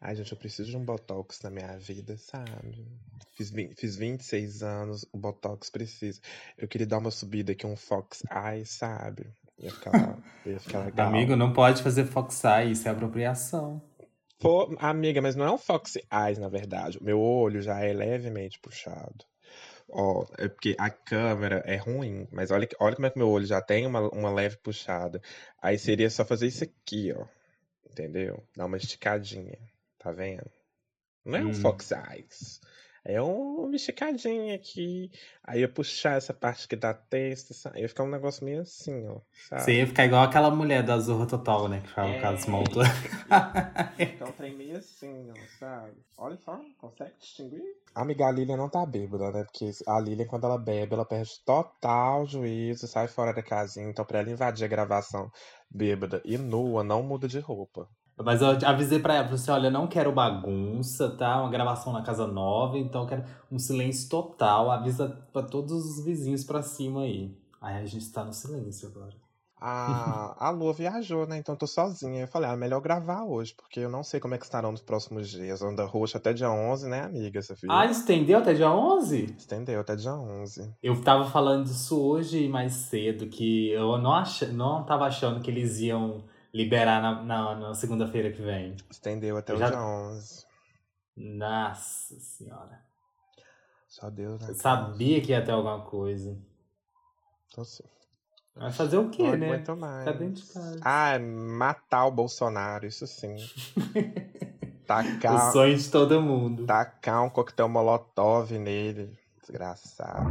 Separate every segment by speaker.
Speaker 1: Ai, gente, eu preciso de um botox na minha vida, sabe? Fiz, fiz 26 anos, o botox precisa. Eu queria dar uma subida aqui, um Fox Eye, sabe? Ia ficar, ia ficar legal.
Speaker 2: Amigo, não pode fazer Fox Eye, isso é apropriação.
Speaker 1: Pô, amiga, mas não é um Fox Eyes, na verdade. O meu olho já é levemente puxado. Ó, é porque a câmera é ruim, mas olha, olha como é que meu olho já tem uma, uma leve puxada. Aí seria só fazer isso aqui, ó. Entendeu? Dar uma esticadinha. Tá vendo? Não é um hum. Fox Eyes. É uma esticadinha aqui. Aí eu puxar essa parte que dá testa, aí ia ficar um negócio meio assim, ó. Sabe?
Speaker 2: Você ia ficar igual aquela mulher da Zorra Total, né? Que fala é... caso montou.
Speaker 1: Então um trem meio assim, ó, sabe? Olha só, consegue distinguir? A amiga Lilian não tá bêbada, né? Porque a Lilian, quando ela bebe, ela perde total juízo, sai fora da casinha. Então, pra ela invadir a gravação bêbada e nua, não muda de roupa.
Speaker 2: Mas eu avisei pra ela, falei assim, olha, não quero bagunça, tá? Uma gravação na casa nova, então eu quero um silêncio total. Avisa pra todos os vizinhos pra cima aí. Aí a gente tá no silêncio agora.
Speaker 1: A, a Lua viajou, né? Então eu tô sozinha. Eu falei, ah, melhor gravar hoje, porque eu não sei como é que estarão nos próximos dias. Onda roxa até dia 11, né, amiga? Você
Speaker 2: viu? Ah, estendeu até dia 11?
Speaker 1: Estendeu até dia 11.
Speaker 2: Eu tava falando disso hoje mais cedo, que eu não, ach... não tava achando que eles iam liberar na, na, na segunda-feira que vem.
Speaker 1: Estendeu até o já... dia 11.
Speaker 2: Nossa senhora.
Speaker 1: Só Deus, né?
Speaker 2: Eu sabia que ia ter alguma coisa.
Speaker 1: Então sim.
Speaker 2: Vai fazer o quê, né?
Speaker 1: Muito mais.
Speaker 2: Ficar dentro de casa.
Speaker 1: Ah, matar o Bolsonaro, isso sim. tacar.
Speaker 2: O sonho de todo mundo.
Speaker 1: Tacar um coquetel molotov nele. Desgraçado.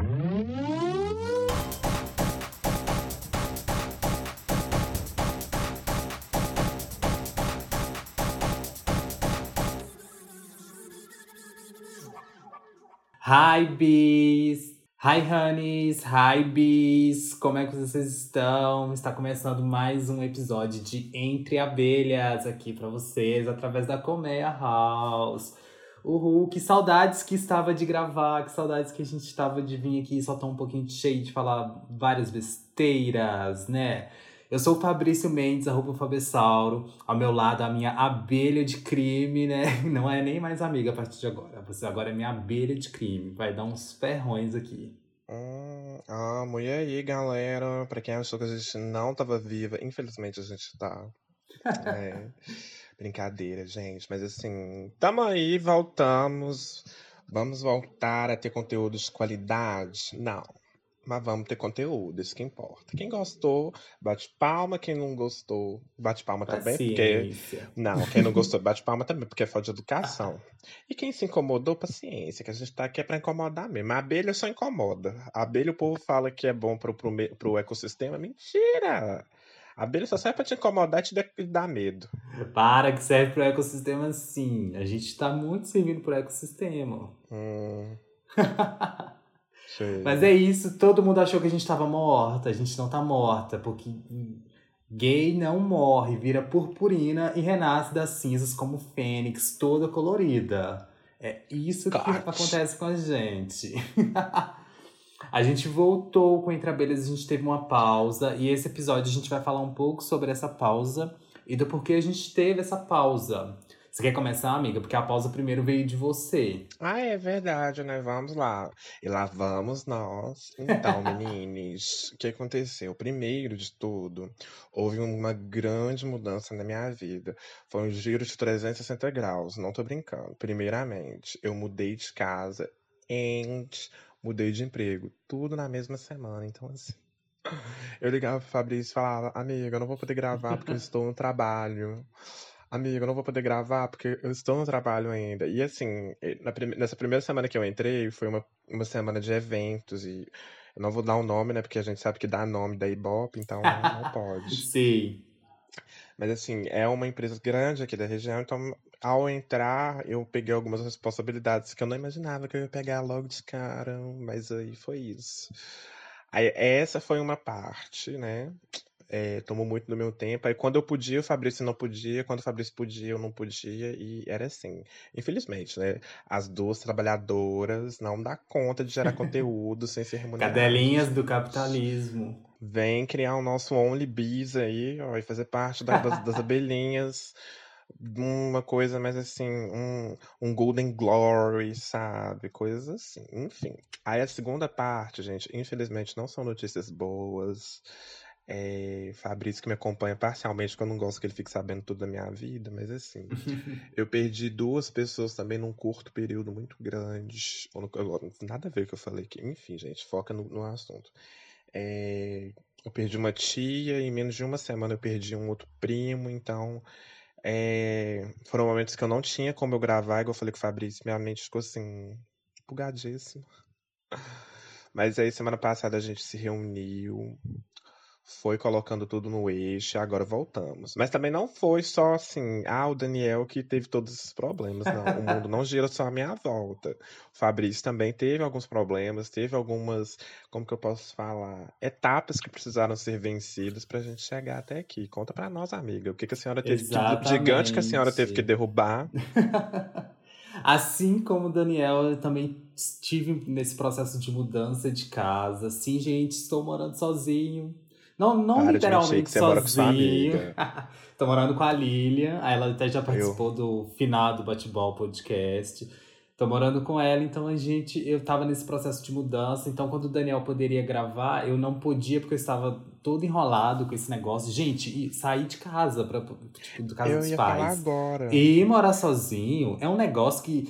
Speaker 2: Hi, bees! Hi, honeys! Hi, bees! Como é que vocês estão? Está começando mais um episódio de Entre Abelhas aqui para vocês, através da Colmeia House. Uhul, que saudades que estava de gravar, que saudades que a gente estava de vir aqui e soltar um pouquinho cheio de falar várias besteiras, né? Eu sou o Fabrício Mendes, arroba Fabessauro. Ao meu lado, a minha abelha de crime, né? Não é nem mais amiga a partir de agora. Você agora é minha abelha de crime. Vai dar uns ferrões aqui.
Speaker 1: Hum, ah, e aí, galera? Pra quem achou que a gente não tava viva, infelizmente a gente tá. é, brincadeira, gente. Mas assim, tamo aí, voltamos. Vamos voltar a ter conteúdo de qualidade? Não mas vamos ter conteúdo, isso que importa. Quem gostou, bate palma. Quem não gostou, bate palma também. Porque... Não, quem não gostou, bate palma também, porque é falta de educação. E quem se incomodou, paciência, que a gente tá aqui é pra incomodar mesmo. A abelha só incomoda. A abelha, o povo fala que é bom pro, pro, pro ecossistema. Mentira! A abelha só serve pra te incomodar e te dar medo.
Speaker 2: Para, que serve pro ecossistema sim. A gente tá muito servindo pro ecossistema.
Speaker 1: Hum.
Speaker 2: Mas é isso, todo mundo achou que a gente tava morta. A gente não tá morta, porque gay não morre, vira purpurina e renasce das cinzas como fênix, toda colorida. É isso que acontece com a gente. a gente voltou com Entre Abelhas, a gente teve uma pausa. E esse episódio a gente vai falar um pouco sobre essa pausa e do porquê a gente teve essa pausa. Você quer começar, amiga? Porque a pausa primeiro veio de você.
Speaker 1: Ah, é verdade, né? Vamos lá. E lá vamos nós. Então, meninos, o que aconteceu? Primeiro de tudo, houve uma grande mudança na minha vida. Foi um giro de 360 graus, não tô brincando. Primeiramente, eu mudei de casa e mudei de emprego. Tudo na mesma semana. Então, assim. Eu ligava pro Fabrício e falava, amiga, eu não vou poder gravar porque eu estou no trabalho. Amiga, eu não vou poder gravar porque eu estou no trabalho ainda. E assim, nessa primeira semana que eu entrei, foi uma, uma semana de eventos e eu não vou dar o um nome, né? Porque a gente sabe que dá nome da Ibope, então não pode.
Speaker 2: Sim.
Speaker 1: Mas assim, é uma empresa grande aqui da região, então ao entrar eu peguei algumas responsabilidades que eu não imaginava que eu ia pegar logo de cara, mas aí foi isso. Aí, essa foi uma parte, né? É, tomou muito do meu tempo. Aí quando eu podia, o Fabrício não podia. Quando o Fabrício podia, eu não podia. E era assim. Infelizmente, né? As duas trabalhadoras não dá conta de gerar conteúdo sem ser remuneradas.
Speaker 2: Cadelinhas do capitalismo.
Speaker 1: Vem criar o nosso Only Bees aí, ó, e fazer parte da, das, das abelhinhas uma coisa mais assim, um, um Golden Glory, sabe? Coisas assim. Enfim. Aí a segunda parte, gente, infelizmente não são notícias boas. É, Fabrício que me acompanha parcialmente, porque eu não gosto que ele fique sabendo tudo da minha vida, mas assim, eu perdi duas pessoas também num curto período muito grande. Nada a ver com o que eu falei aqui. Enfim, gente, foca no, no assunto. É, eu perdi uma tia, e em menos de uma semana eu perdi um outro primo, então é, foram momentos que eu não tinha como eu gravar, igual eu falei com o Fabrício, minha mente ficou assim, bugadíssima. Mas aí semana passada a gente se reuniu, foi colocando tudo no eixo e agora voltamos. Mas também não foi só assim, ah, o Daniel que teve todos esses problemas. Não, o mundo não gira só à minha volta. O Fabrício também teve alguns problemas, teve algumas, como que eu posso falar, etapas que precisaram ser vencidas pra gente chegar até aqui. Conta pra nós, amiga, o que, que a senhora teve, que gigante que a senhora teve que derrubar.
Speaker 2: Assim como o Daniel, eu também estive nesse processo de mudança de casa. Sim, gente, estou morando sozinho não, não Para literalmente sozinho. Tô morando com a Lilian. Ela até já participou eu. do finado Bate-Ball Podcast. Tô morando com ela, então a gente. Eu tava nesse processo de mudança. Então, quando o Daniel poderia gravar, eu não podia, porque eu estava todo enrolado com esse negócio. Gente, sair de casa, pra, tipo, do casa eu dos pais.
Speaker 1: agora.
Speaker 2: E morar sozinho é um negócio que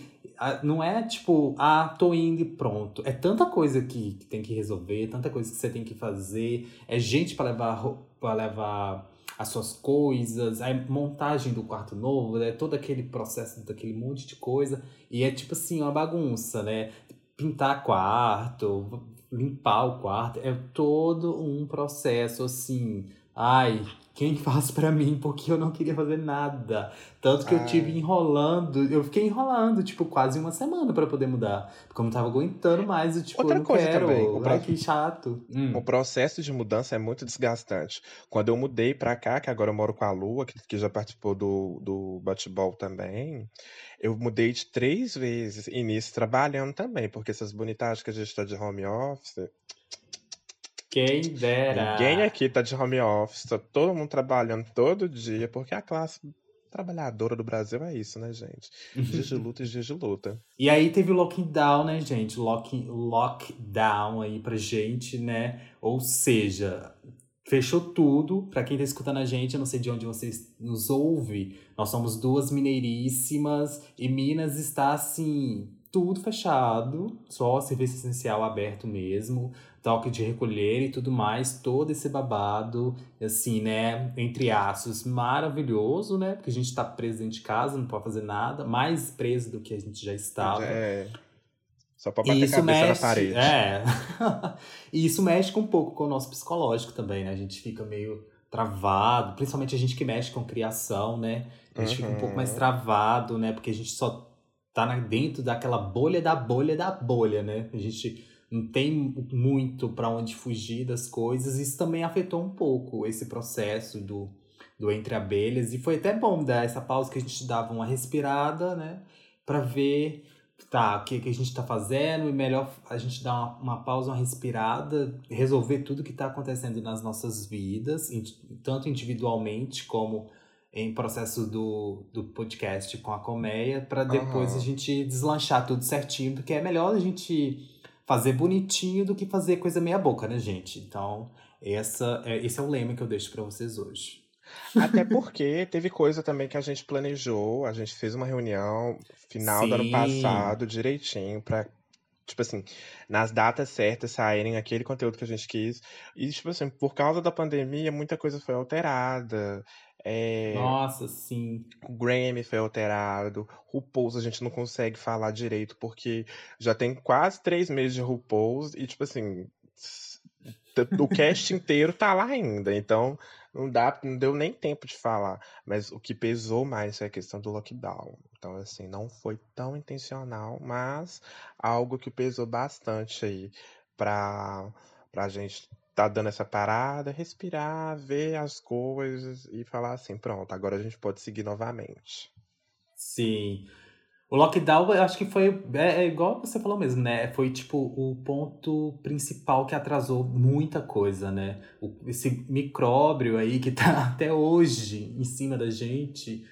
Speaker 2: não é tipo, ah, tô indo e pronto. É tanta coisa que, que tem que resolver, tanta coisa que você tem que fazer. É gente para levar, para levar as suas coisas, a montagem do quarto novo, né? todo aquele processo daquele monte de coisa. E é tipo assim, uma bagunça, né? Pintar quarto, limpar o quarto, é todo um processo assim. Ai, quem faz para mim porque eu não queria fazer nada. Tanto que eu tive enrolando, eu fiquei enrolando, tipo, quase uma semana para poder mudar. Porque eu não tava aguentando mais, eu, tipo, Outra eu não coisa quero. Também, o Ai, que chato.
Speaker 1: Hum. O processo de mudança é muito desgastante. Quando eu mudei pra cá, que agora eu moro com a Lua, que, que já participou do, do bate-ball também, eu mudei de três vezes. E nisso trabalhando também, porque essas bonitagens que a gente tá de home office
Speaker 2: quem dera.
Speaker 1: Ninguém aqui tá de home office, tá todo mundo trabalhando todo dia, porque a classe trabalhadora do Brasil é isso, né, gente? Dias de luta e dias de luta.
Speaker 2: E aí teve o lockdown, né, gente? Lock, lockdown aí pra gente, né? Ou seja, fechou tudo. Pra quem tá escutando a gente, eu não sei de onde vocês nos ouve. Nós somos duas mineiríssimas e Minas está assim tudo fechado, só serviço essencial aberto mesmo, toque de recolher e tudo mais, todo esse babado, assim, né, entre aços, maravilhoso, né, porque a gente tá preso dentro de casa, não pode fazer nada, mais preso do que a gente já estava.
Speaker 1: É. Só pra bater isso cabeça mexe, na parede.
Speaker 2: É. e isso mexe um pouco com o nosso psicológico também, né, a gente fica meio travado, principalmente a gente que mexe com criação, né, a gente uhum. fica um pouco mais uhum. travado, né, porque a gente só tá dentro daquela bolha da bolha da bolha, né? A gente não tem muito para onde fugir das coisas. Isso também afetou um pouco esse processo do, do entre abelhas. E foi até bom dar essa pausa que a gente dava uma respirada, né? Para ver tá, o que, que a gente está fazendo, e melhor a gente dar uma, uma pausa, uma respirada, resolver tudo que está acontecendo nas nossas vidas, tanto individualmente como em processo do, do podcast com a colmeia para depois uhum. a gente deslanchar tudo certinho, porque é melhor a gente fazer bonitinho do que fazer coisa meia boca, né, gente? Então, essa é, esse é o lema que eu deixo para vocês hoje.
Speaker 1: Até porque teve coisa também que a gente planejou, a gente fez uma reunião final Sim. do ano passado, direitinho, para tipo assim, nas datas certas saírem aquele conteúdo que a gente quis. E, tipo assim, por causa da pandemia, muita coisa foi alterada. É...
Speaker 2: Nossa, sim.
Speaker 1: O Grammy foi alterado. RuPaul's a gente não consegue falar direito, porque já tem quase três meses de RuPaul's e, tipo assim, o cast inteiro tá lá ainda. Então, não dá, não deu nem tempo de falar. Mas o que pesou mais é a questão do lockdown. Então, assim, não foi tão intencional, mas algo que pesou bastante aí pra, pra gente tá dando essa parada, respirar, ver as coisas e falar assim, pronto, agora a gente pode seguir novamente.
Speaker 2: Sim. O lockdown, eu acho que foi. É, é, igual você falou mesmo, né? Foi tipo o ponto principal que atrasou muita coisa, né? O, esse micróbio aí que tá até hoje em cima da gente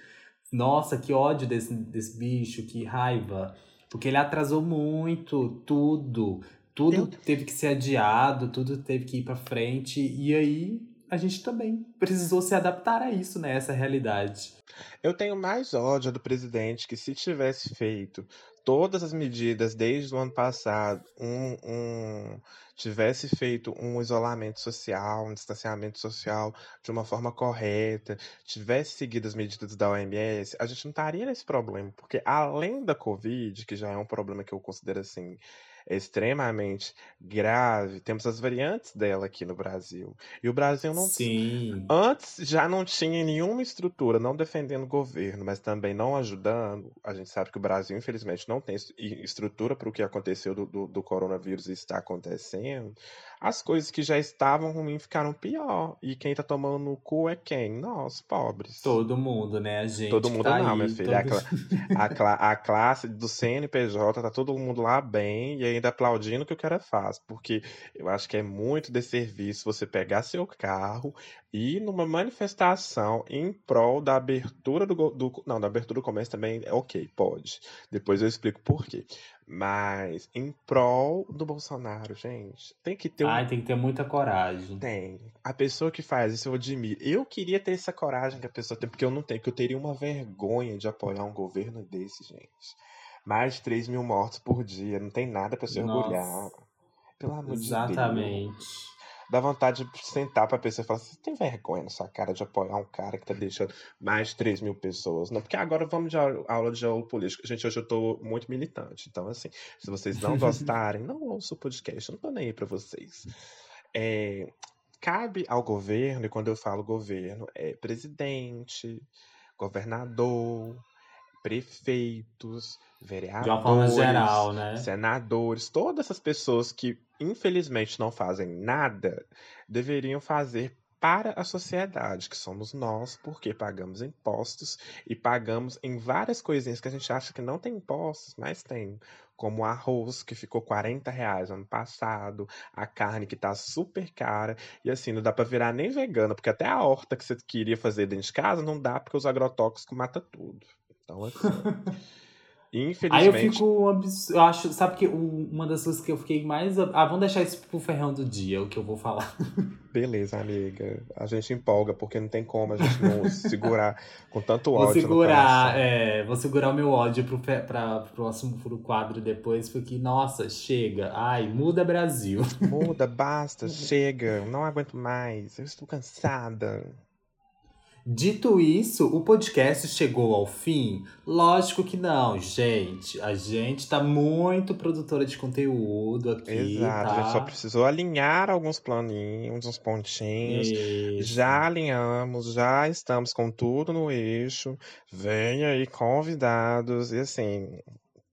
Speaker 2: Nossa, que ódio desse, desse bicho, que raiva. Porque ele atrasou muito tudo. Tudo teve que ser adiado, tudo teve que ir pra frente. E aí a gente também precisou se adaptar a isso, né? Essa realidade.
Speaker 1: Eu tenho mais ódio do presidente que se tivesse feito todas as medidas desde o ano passado, um, um- tivesse feito um isolamento social, um distanciamento social de uma forma correta, tivesse seguido as medidas da OMS, a gente não estaria nesse problema, porque além da Covid, que já é um problema que eu considero assim extremamente grave, temos as variantes dela aqui no Brasil. E o Brasil não
Speaker 2: Sim.
Speaker 1: Antes já não tinha nenhuma estrutura, não defendendo o governo, mas também não ajudando. A gente sabe que o Brasil, infelizmente, não tem es- estrutura para o que aconteceu do, do, do coronavírus e está acontecendo. As coisas que já estavam ruins ficaram pior. E quem tá tomando no cu é quem? Nós, pobres.
Speaker 2: Todo mundo, né? A gente.
Speaker 1: Todo mundo
Speaker 2: tá
Speaker 1: não,
Speaker 2: aí,
Speaker 1: minha filha.
Speaker 2: todo-
Speaker 1: A, cla- a classe do CNPJ tá todo mundo lá bem e ainda aplaudindo o que o cara faz. Porque eu acho que é muito desserviço você pegar seu carro e numa manifestação em prol da abertura do, do. Não, da abertura do comércio também é ok, pode. Depois eu explico por quê. Mas em prol do Bolsonaro, gente, tem que ter um
Speaker 2: Ai, tem que ter muita coragem.
Speaker 1: tem. A pessoa que faz isso eu admiro. Eu queria ter essa coragem que a pessoa tem, porque eu não tenho, porque eu teria uma vergonha de apoiar um governo desse, gente. Mais de 3 mil mortos por dia, não tem nada pra se
Speaker 2: Nossa.
Speaker 1: orgulhar. Pelo amor de Deus.
Speaker 2: Exatamente.
Speaker 1: Dá vontade de sentar pra pessoa e falar: você tem vergonha na sua cara de apoiar um cara que tá deixando mais de 3 mil pessoas? Não, porque agora vamos de aula aula de geopolítica. Gente, hoje eu tô muito militante. Então, assim, se vocês não gostarem, não ouçam o podcast. Eu não tô nem aí pra vocês. É, cabe ao governo, e quando eu falo governo, é presidente, governador, prefeitos, vereadores
Speaker 2: geral, né?
Speaker 1: senadores, todas essas pessoas que infelizmente não fazem nada, deveriam fazer para a sociedade, que somos nós, porque pagamos impostos e pagamos em várias coisinhas que a gente acha que não tem impostos, mas tem. Como o arroz, que ficou 40 reais ano passado, a carne que tá super cara, e assim, não dá pra virar nem vegana, porque até a horta que você queria fazer dentro de casa não dá, porque os agrotóxicos matam tudo. Então, assim.
Speaker 2: Aí eu
Speaker 1: infelizmente.
Speaker 2: fico. abs- Eu acho. Sabe que uma das coisas que eu fiquei mais. Ah, vamos deixar isso pro ferrão do dia, o que eu vou falar.
Speaker 1: Beleza, amiga. A gente empolga, porque não tem como a gente não segurar com tanto
Speaker 2: Vou
Speaker 1: ódio no
Speaker 2: segurar, é, vou segurar o meu ódio pro, pra, pro próximo pro quadro depois, porque, nossa, chega. Ai, muda Brasil.
Speaker 1: Muda, basta, chega, não aguento mais, eu estou cansada.
Speaker 2: Dito isso, o podcast chegou ao fim? Lógico que não, gente. A gente tá muito produtora de conteúdo aqui,
Speaker 1: Exato, a
Speaker 2: tá?
Speaker 1: gente só precisou alinhar alguns planinhos, uns pontinhos.
Speaker 2: Isso.
Speaker 1: Já alinhamos, já estamos com tudo no eixo. Vem aí convidados, e assim,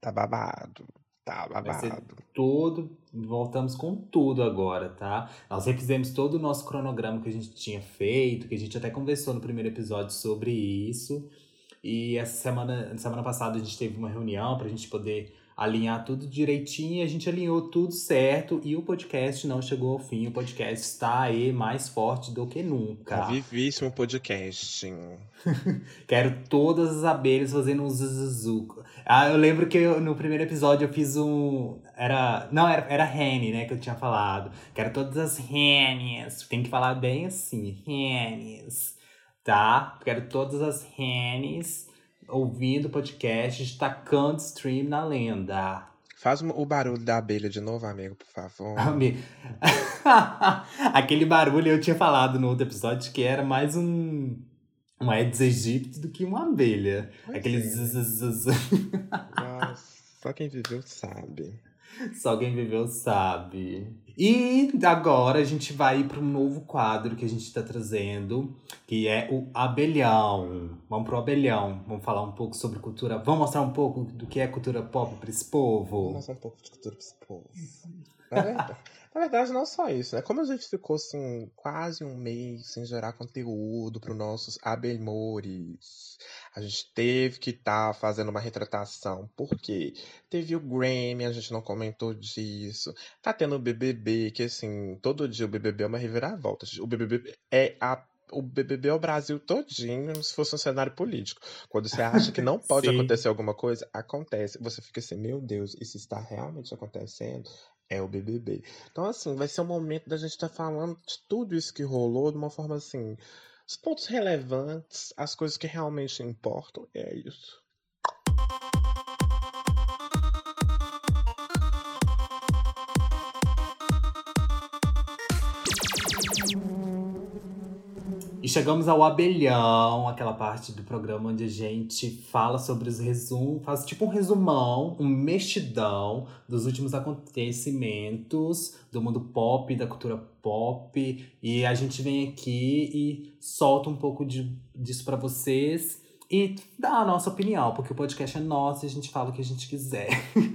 Speaker 1: tá babado, tá
Speaker 2: Vai ser
Speaker 1: babado.
Speaker 2: tudo, voltamos com tudo agora, tá? Nós refizemos todo o nosso cronograma que a gente tinha feito, que a gente até conversou no primeiro episódio sobre isso. E essa semana, semana passada a gente teve uma reunião pra gente poder alinhar tudo direitinho, e a gente alinhou tudo certo e o podcast não chegou ao fim. O podcast está aí mais forte do que nunca.
Speaker 1: Vivíssimo podcast.
Speaker 2: Quero todas as abelhas fazendo um zuzuzu. Ah, eu lembro que eu- no primeiro episódio eu fiz um. Era. Não, era, era Rene, né? Que eu tinha falado. Quero todas as Renes. Tem que falar bem assim. Renes. Tá? Quero todas as Renes ouvindo o podcast, tacando stream na lenda.
Speaker 1: Faz o barulho da abelha de novo, amigo, por favor.
Speaker 2: Ami- Aquele barulho eu tinha falado no outro episódio que era mais um. Um Aedes aegypti do que uma abelha.
Speaker 1: Pois
Speaker 2: Aquele
Speaker 1: é.
Speaker 2: zzz.
Speaker 1: Nossa, só quem viveu sabe.
Speaker 2: Só quem viveu sabe. E agora a gente vai para um novo quadro que a gente está trazendo, que é o abelhão. Vamos pro abelhão. Vamos falar um pouco sobre cultura. Vamos mostrar um pouco do que é cultura pop para esse povo.
Speaker 1: mostrar um pouco de cultura pra esse povo. Na verdade, na verdade, não só isso, né? Como a gente ficou, assim, quase um mês sem gerar conteúdo para os nossos abelmores, a gente teve que estar fazendo uma retratação. Por quê? Teve o Grammy, a gente não comentou disso. Tá tendo o BBB, que, assim, todo dia o BBB é uma reviravolta. O BBB é a o BBB é o Brasil todinho, se fosse um cenário político. Quando você acha que não pode acontecer alguma coisa, acontece. Você fica assim, meu Deus, isso está realmente acontecendo? É o BBB. Então, assim, vai ser o momento da gente estar falando de tudo isso que rolou de uma forma assim. Os pontos relevantes, as coisas que realmente importam, é isso.
Speaker 2: Chegamos ao abelhão, aquela parte do programa onde a gente fala sobre os resumos, faz tipo um resumão, um mexidão dos últimos acontecimentos do mundo pop, da cultura pop. E a gente vem aqui e solta um pouco de, disso pra vocês e dá a nossa opinião, porque o podcast é nosso e a gente fala o que a gente quiser.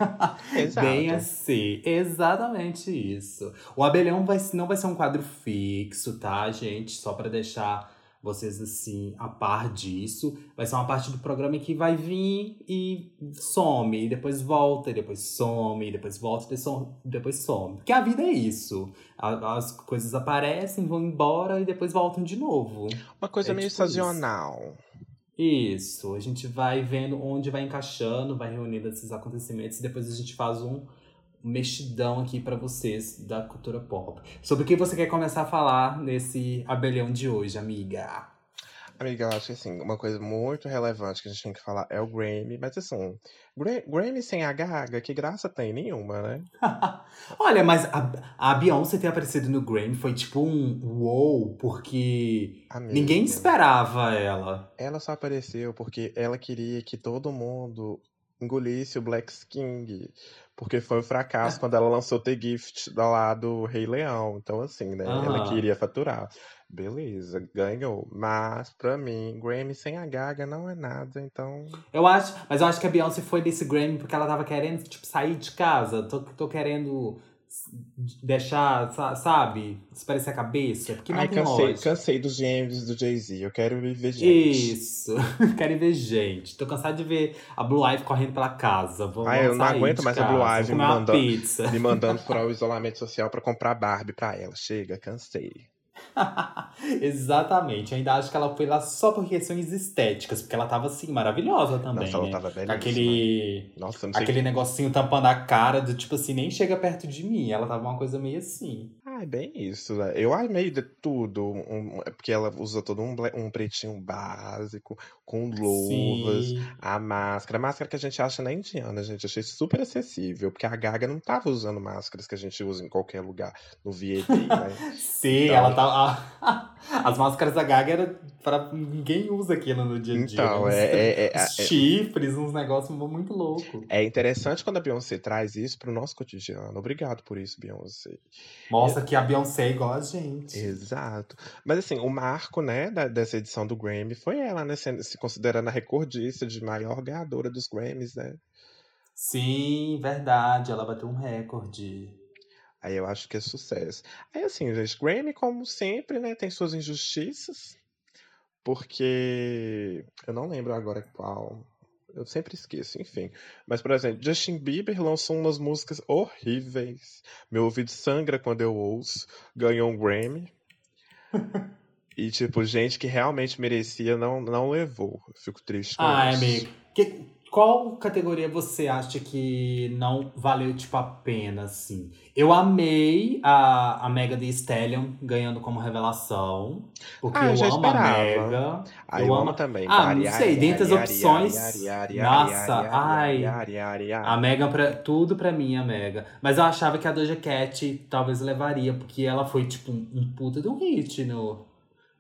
Speaker 1: Exato.
Speaker 2: Bem assim, exatamente isso. O abelhão vai, não vai ser um quadro fixo, tá, gente? Só pra deixar vocês assim a par disso. Vai ser uma parte do programa que vai vir e some, e depois volta, e depois some, e depois volta, e depois some. Porque a vida é isso. As coisas aparecem, vão embora e depois voltam de novo.
Speaker 1: Uma coisa
Speaker 2: É
Speaker 1: meio
Speaker 2: tipo isso. Isso, a gente vai vendo onde vai encaixando, vai reunindo esses acontecimentos e depois a gente faz um mexidão aqui pra vocês da cultura pop. Sobre o que você quer começar a falar nesse abelhão de hoje, amiga?
Speaker 1: Amiga, eu acho que assim, uma coisa muito relevante que a gente tem que falar é o Grammy, mas assim, Gra- Grammy sem a Gaga, que graça tem nenhuma, né?
Speaker 2: Olha, mas a, a Beyoncé ter aparecido no Grammy foi tipo um wow, porque
Speaker 1: Amiga,
Speaker 2: ninguém esperava ela.
Speaker 1: Ela só apareceu porque ela queria que todo mundo engolisse o Black King, porque foi um fracasso quando ela lançou The Gift do lado do Rei Leão. Então, assim, né? Ela
Speaker 2: Aham.
Speaker 1: queria faturar. Beleza, ganhou. Mas, pra mim, Grammy sem a Gaga não é nada, então.
Speaker 2: Eu acho, mas eu acho que a Beyoncé foi nesse Grammy porque ela tava querendo, tipo, sair de casa. Tô, tô querendo deixar, sa- sabe, esparecer a cabeça. Porque não
Speaker 1: Ai, cansei,
Speaker 2: lógica.
Speaker 1: cansei dos gêmeos do Jay-Z. Eu quero viver gente.
Speaker 2: Isso. Quero ver gente. Tô cansado de ver a Blue Ivy correndo pela casa. Vou
Speaker 1: Ai, eu não aguento mais a
Speaker 2: casa,
Speaker 1: Blue
Speaker 2: vou
Speaker 1: Ivy me mandando-. Me mandando furar o isolamento social pra comprar Barbie pra ela. Chega, cansei.
Speaker 2: Exatamente. Eu ainda acho que ela foi lá só por questões estéticas, porque ela tava assim, maravilhosa também.
Speaker 1: Nossa, ela
Speaker 2: né?
Speaker 1: tava
Speaker 2: Com
Speaker 1: belíssima.
Speaker 2: aquele.
Speaker 1: Nossa,
Speaker 2: Aquele negocinho tampando a cara do tipo assim, nem chega perto de mim. Ela tava uma coisa meio assim.
Speaker 1: Ai, bem isso, né? Eu amei de tudo. um- é porque ela usa todo um, um pretinho básico, com luvas,
Speaker 2: Sim.
Speaker 1: a máscara. A máscara que a gente acha na Indiana, gente. Achei super acessível. Porque a Gaga não tava usando máscaras que a gente usa em qualquer lugar, no VAD, né?
Speaker 2: Sim,
Speaker 1: Então-
Speaker 2: ela tá. As máscaras da Gaga era pra. Ninguém usa aquilo no dia a dia.
Speaker 1: Então,
Speaker 2: Uns-
Speaker 1: é, é, é,
Speaker 2: uns
Speaker 1: é,
Speaker 2: chifres, uns negócios muito loucos.
Speaker 1: é interessante quando a Beyoncé traz isso pro nosso cotidiano. Obrigado por isso, Beyoncé.
Speaker 2: Mostra que a Beyoncé é igual a gente.
Speaker 1: Exato. Mas assim, o marco, né, da- dessa edição do Grammy foi ela, né, sendo- se considerando a recordista de maior ganhadora dos Grammys, né?
Speaker 2: Sim, verdade. Ela bateu um recorde.
Speaker 1: Aí eu acho que é sucesso. Aí assim, gente, Grammy, como sempre, né, tem suas injustiças, porque eu não lembro agora qual. Eu sempre esqueço, enfim. Mas, por exemplo, Justin Bieber lançou umas músicas horríveis. Meu ouvido sangra quando eu ouço. Ganhou um Grammy. E, tipo, gente que realmente merecia não, não levou. Eu Fico triste com
Speaker 2: Ai,
Speaker 1: isso.
Speaker 2: amigo. Que- qual categoria você acha que não valeu, tipo, a pena, assim? Eu amei a, a Mega Thee Stallion ganhando como revelação. Porque
Speaker 1: Ah, eu
Speaker 2: eu,
Speaker 1: já
Speaker 2: amo a
Speaker 1: esperava.
Speaker 2: Mega.
Speaker 1: Ah,
Speaker 2: eu
Speaker 1: eu,
Speaker 2: amo-
Speaker 1: também.
Speaker 2: Ah, não sei, dentre as opções- Nossa, ai. A Mega, pra, tudo pra mim, a Mega. Mas eu achava que a Doja Cat talvez levaria, porque ela foi, tipo, um, puta de um hit no,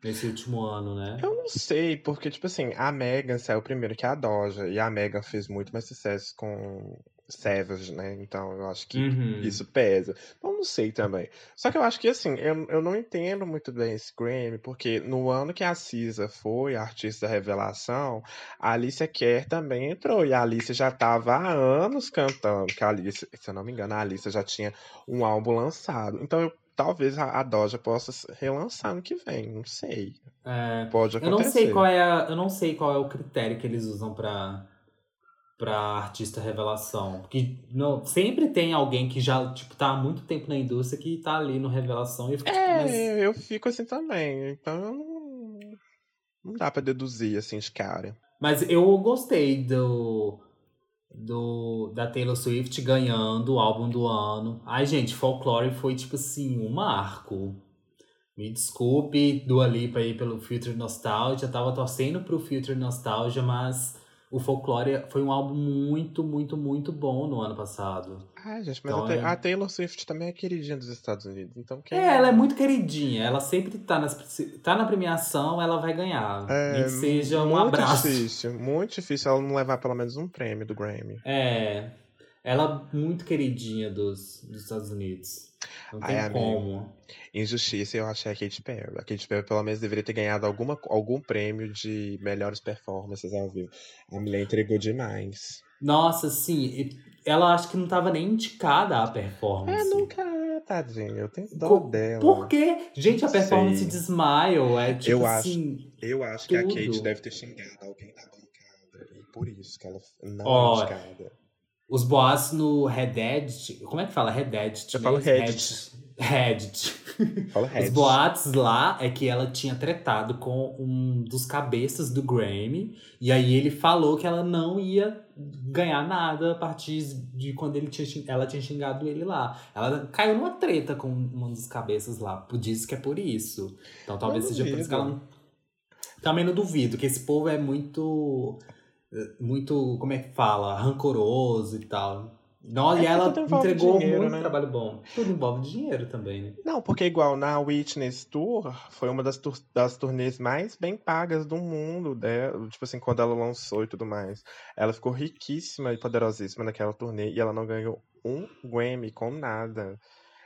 Speaker 2: nesse último ano, né?
Speaker 1: Eu não sei, porque, tipo assim, a Megan saiu primeiro que a Doja, e a Megan fez muito mais sucesso com Savage, né? Então eu acho que
Speaker 2: Uhum.
Speaker 1: isso pesa. Eu não sei também. Só que eu acho que, assim, eu, eu não entendo muito bem esse Grammy, porque no ano que a Cisa foi a artista da revelação, a Alicia Kerr também entrou, e a Alicia já tava há anos cantando, que a Alicia, se eu não me engano, a Alicia já tinha um álbum lançado. Então eu talvez a, a Doja possa relançar no que vem, não sei.
Speaker 2: É,
Speaker 1: Pode
Speaker 2: eu
Speaker 1: acontecer.
Speaker 2: não sei qual é a, eu não sei qual é o critério que eles usam pra para artista revelação, porque não, sempre tem alguém que já tipo tá há muito tempo na indústria que tá ali no revelação e eu fico, tipo, mas
Speaker 1: É, eu fico assim também. Então eu não, dá pra deduzir, assim, de cara.
Speaker 2: Mas eu gostei do, do da Taylor Swift ganhando o álbum do ano. Ai, gente, Folklore foi, tipo assim, um marco. Me desculpe, Dua Lipa aí pelo Future Nostalgia. Tava torcendo pro Future Nostalgia, mas o Folklore foi um álbum muito, muito, muito bom no ano passado.
Speaker 1: Ah, gente, mas
Speaker 2: Então,
Speaker 1: a,
Speaker 2: é-
Speaker 1: a Taylor Swift também é queridinha dos Estados Unidos, então quem...
Speaker 2: É, ela é muito queridinha. Ela sempre tá, nas, tá na premiação, ela vai ganhar.
Speaker 1: É,
Speaker 2: que seja um
Speaker 1: muito
Speaker 2: abraço.
Speaker 1: difícil, muito difícil ela não levar pelo menos um prêmio do Grammy.
Speaker 2: É. Ela é muito queridinha dos, dos Estados Unidos. Não tem
Speaker 1: Ai, amigo.
Speaker 2: como.
Speaker 1: Injustiça, eu achei a Katy Perry. A Katy Perry pelo menos deveria ter ganhado alguma, algum prêmio de melhores performances ao vivo. A mulher entregou demais.
Speaker 2: Nossa, sim. Ela acho que não tava nem indicada a
Speaker 1: É,
Speaker 2: performance.
Speaker 1: nunca é, tadinha. Eu tenho dó
Speaker 2: Co-
Speaker 1: dela.
Speaker 2: Por quê? Gente, a
Speaker 1: Sei.
Speaker 2: performance de Smile é tipo
Speaker 1: Eu acho.
Speaker 2: assim.
Speaker 1: Eu acho que a
Speaker 2: Tudo.
Speaker 1: Kate deve ter xingado alguém da bancada. E por isso que ela não
Speaker 2: Ó,
Speaker 1: é indicada.
Speaker 2: Os boatos no Reddit. Como é que fala? Reddit?
Speaker 1: Eu falo
Speaker 2: mesmo?
Speaker 1: Reddit.
Speaker 2: Reddit.
Speaker 1: Fala
Speaker 2: Os boatos lá é que ela tinha tretado com um dos cabeças do Grammy. E aí ele falou que ela não ia ganhar nada a partir de quando ele tinha, ela tinha xingado ele lá. Ela caiu numa treta com um dos cabeças lá. Diz que é por isso. Então talvez seja por isso que ela não. Também não duvido, que esse povo é muito. Muito, como é que fala? Rancoroso e tal. Não,
Speaker 1: É
Speaker 2: e ela entregou
Speaker 1: dinheiro,
Speaker 2: muito
Speaker 1: né?
Speaker 2: trabalho bom. Tudo envolve dinheiro também, né?
Speaker 1: Não, porque igual na Witness Tour, foi uma das, tur das turnês mais bem pagas do mundo dela. Tipo assim, quando ela lançou e tudo mais. Ela ficou riquíssima e poderosíssima naquela turnê e ela não ganhou um Grammy com nada.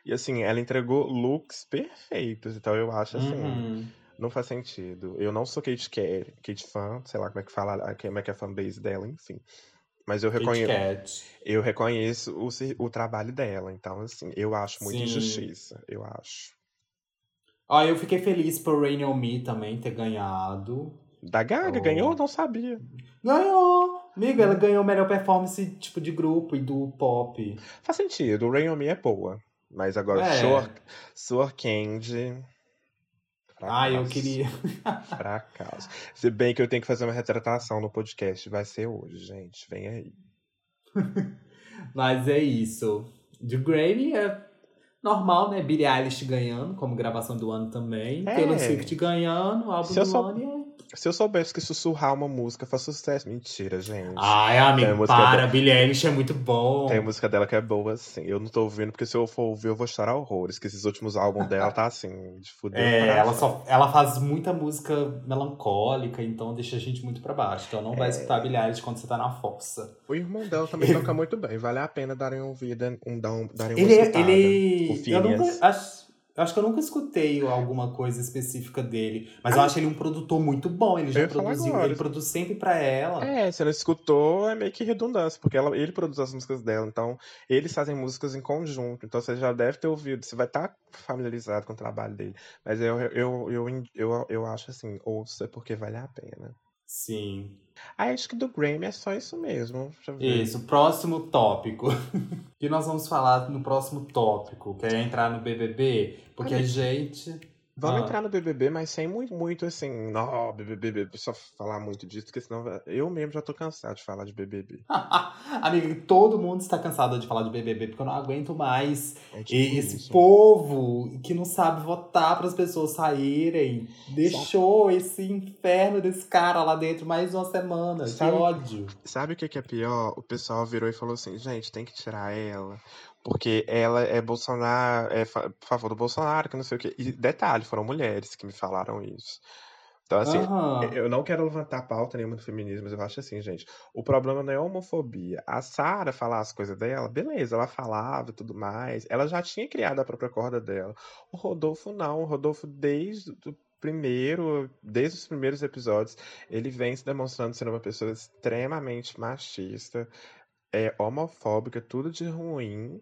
Speaker 1: E assim, ela entregou looks perfeitos. Então eu acho assim,
Speaker 2: Uhum.
Speaker 1: Não faz sentido. Eu não sou Kate, Ca- Kate fã, sei lá como é que fala, como é que é a fanbase dela, enfim. Mas eu reconheço, eu reconheço o, o trabalho dela. Então, assim, eu acho muita
Speaker 2: Sim.
Speaker 1: injustiça. Eu acho.
Speaker 2: Ó, eu fiquei feliz por Rain On Me também ter ganhado.
Speaker 1: Da Gaga
Speaker 2: Oh.
Speaker 1: ganhou? Não sabia.
Speaker 2: Ganhou! Amiga, ela ganhou melhor performance tipo de grupo e do pop.
Speaker 1: Faz sentido. O Rain On Me é boa. Mas agora,
Speaker 2: É.
Speaker 1: Sure Candy.
Speaker 2: Ah, eu queria.
Speaker 1: Fracasso. Se bem que eu tenho que fazer uma retratação no podcast. Vai ser hoje, gente. Vem aí.
Speaker 2: Mas é isso. De Grammy é normal, né? Billie Eilish ganhando, como gravação do ano também.
Speaker 1: É.
Speaker 2: Taylor Swift ganhando, álbum
Speaker 1: Se
Speaker 2: do ano.
Speaker 1: Se eu soubesse que sussurrar uma música faz sucesso. Mentira, gente.
Speaker 2: Ai, amigo, para. Billie Eilish é muito bom.
Speaker 1: Tem música dela que é boa, assim. Eu não tô ouvindo, porque se eu for ouvir, eu vou chorar horrores. Que esses últimos álbuns dela tá assim, de fuder.
Speaker 2: É, ela, só, ela faz muita música melancólica, então deixa a gente muito pra baixo. Então não vai
Speaker 1: É.
Speaker 2: escutar Billie Eilish quando você tá na força.
Speaker 1: O irmão dela também toca muito bem. Vale a pena darem ouvida, um, dar um, darem uma
Speaker 2: Ele, é-
Speaker 1: escutada.
Speaker 2: ele,
Speaker 1: O
Speaker 2: eu
Speaker 1: Phineas.
Speaker 2: nunca, acho, eu acho que eu nunca escutei alguma coisa específica dele, mas eu acho ele um produtor muito bom. Ele
Speaker 1: Eu
Speaker 2: já produziu, ele produz sempre pra ela.
Speaker 1: É, se não escutou, é meio que redundância, porque ela, ele produz as músicas dela, então eles fazem músicas em conjunto, então você já deve ter ouvido, você vai estar familiarizado com o trabalho dele. Mas eu, eu, eu, eu, eu acho assim, ouça porque vale a pena.
Speaker 2: Sim.
Speaker 1: Ah, acho que do Grammy é só isso mesmo.
Speaker 2: Isso, próximo tópico. que nós vamos falar no próximo tópico, que é entrar no BBB, porque a
Speaker 1: Amigo.
Speaker 2: gente
Speaker 1: Vamos
Speaker 2: Ah.
Speaker 1: entrar no BBB, mas sem muito, muito assim, não, BBB, só falar muito disso, porque senão eu mesmo já tô cansado de falar de BBB.
Speaker 2: Amiga, todo mundo está cansado de falar de BBB, porque eu não aguento mais
Speaker 1: É tipo
Speaker 2: E esse
Speaker 1: isso.
Speaker 2: povo que não sabe votar para as pessoas saírem deixou esse inferno desse cara lá dentro mais uma semana.
Speaker 1: Sabe-
Speaker 2: Que ódio.
Speaker 1: Sabe o que é pior? O pessoal virou e falou assim, gente, tem que tirar ela, porque ela é Bolsonaro, é por favor do Bolsonaro, que não sei o quê. E detalhe, foram mulheres que me falaram isso. Então, assim,
Speaker 2: Aham.
Speaker 1: eu não quero levantar pauta nenhuma do feminismo, mas eu acho assim, gente, o problema não é a homofobia. A Sara falar as coisas dela, beleza, ela falava e tudo mais, ela já tinha criado a própria corda dela. O Rodolfo não, o Rodolfo desde o primeiro, desde os primeiros episódios, ele vem se demonstrando ser uma pessoa extremamente machista, é homofóbica, tudo de ruim.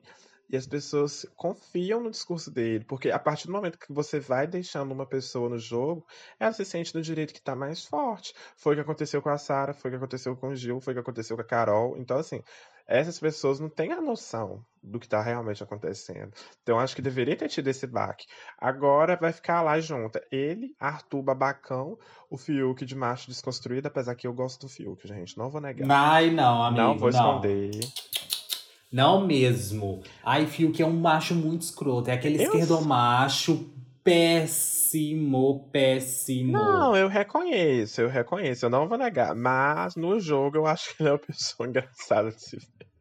Speaker 1: E as pessoas confiam no discurso dele, porque a partir do momento que você vai deixando uma pessoa no jogo, ela se sente no direito que tá mais forte. Foi o que aconteceu com a Sara, foi o que aconteceu com o Gil, foi o que aconteceu com a Carol. Então, assim, essas pessoas não têm a noção do que tá realmente acontecendo. Então acho que deveria ter tido esse baque. Agora vai ficar lá junto. Ele, Arthur Babacão, o Fiuk de macho desconstruído, apesar que eu gosto do Fiuk, gente. Não vou negar.
Speaker 2: Ai, não, amigo.
Speaker 1: não vou esconder.
Speaker 2: Não mesmo. Ai, Fiuk é um macho muito escroto. É aquele
Speaker 1: Eu-
Speaker 2: esquerdomacho péssimo, péssimo.
Speaker 1: Não, eu reconheço, eu reconheço, eu não vou negar. Mas no jogo eu acho que ele é uma pessoa engraçada de se ver.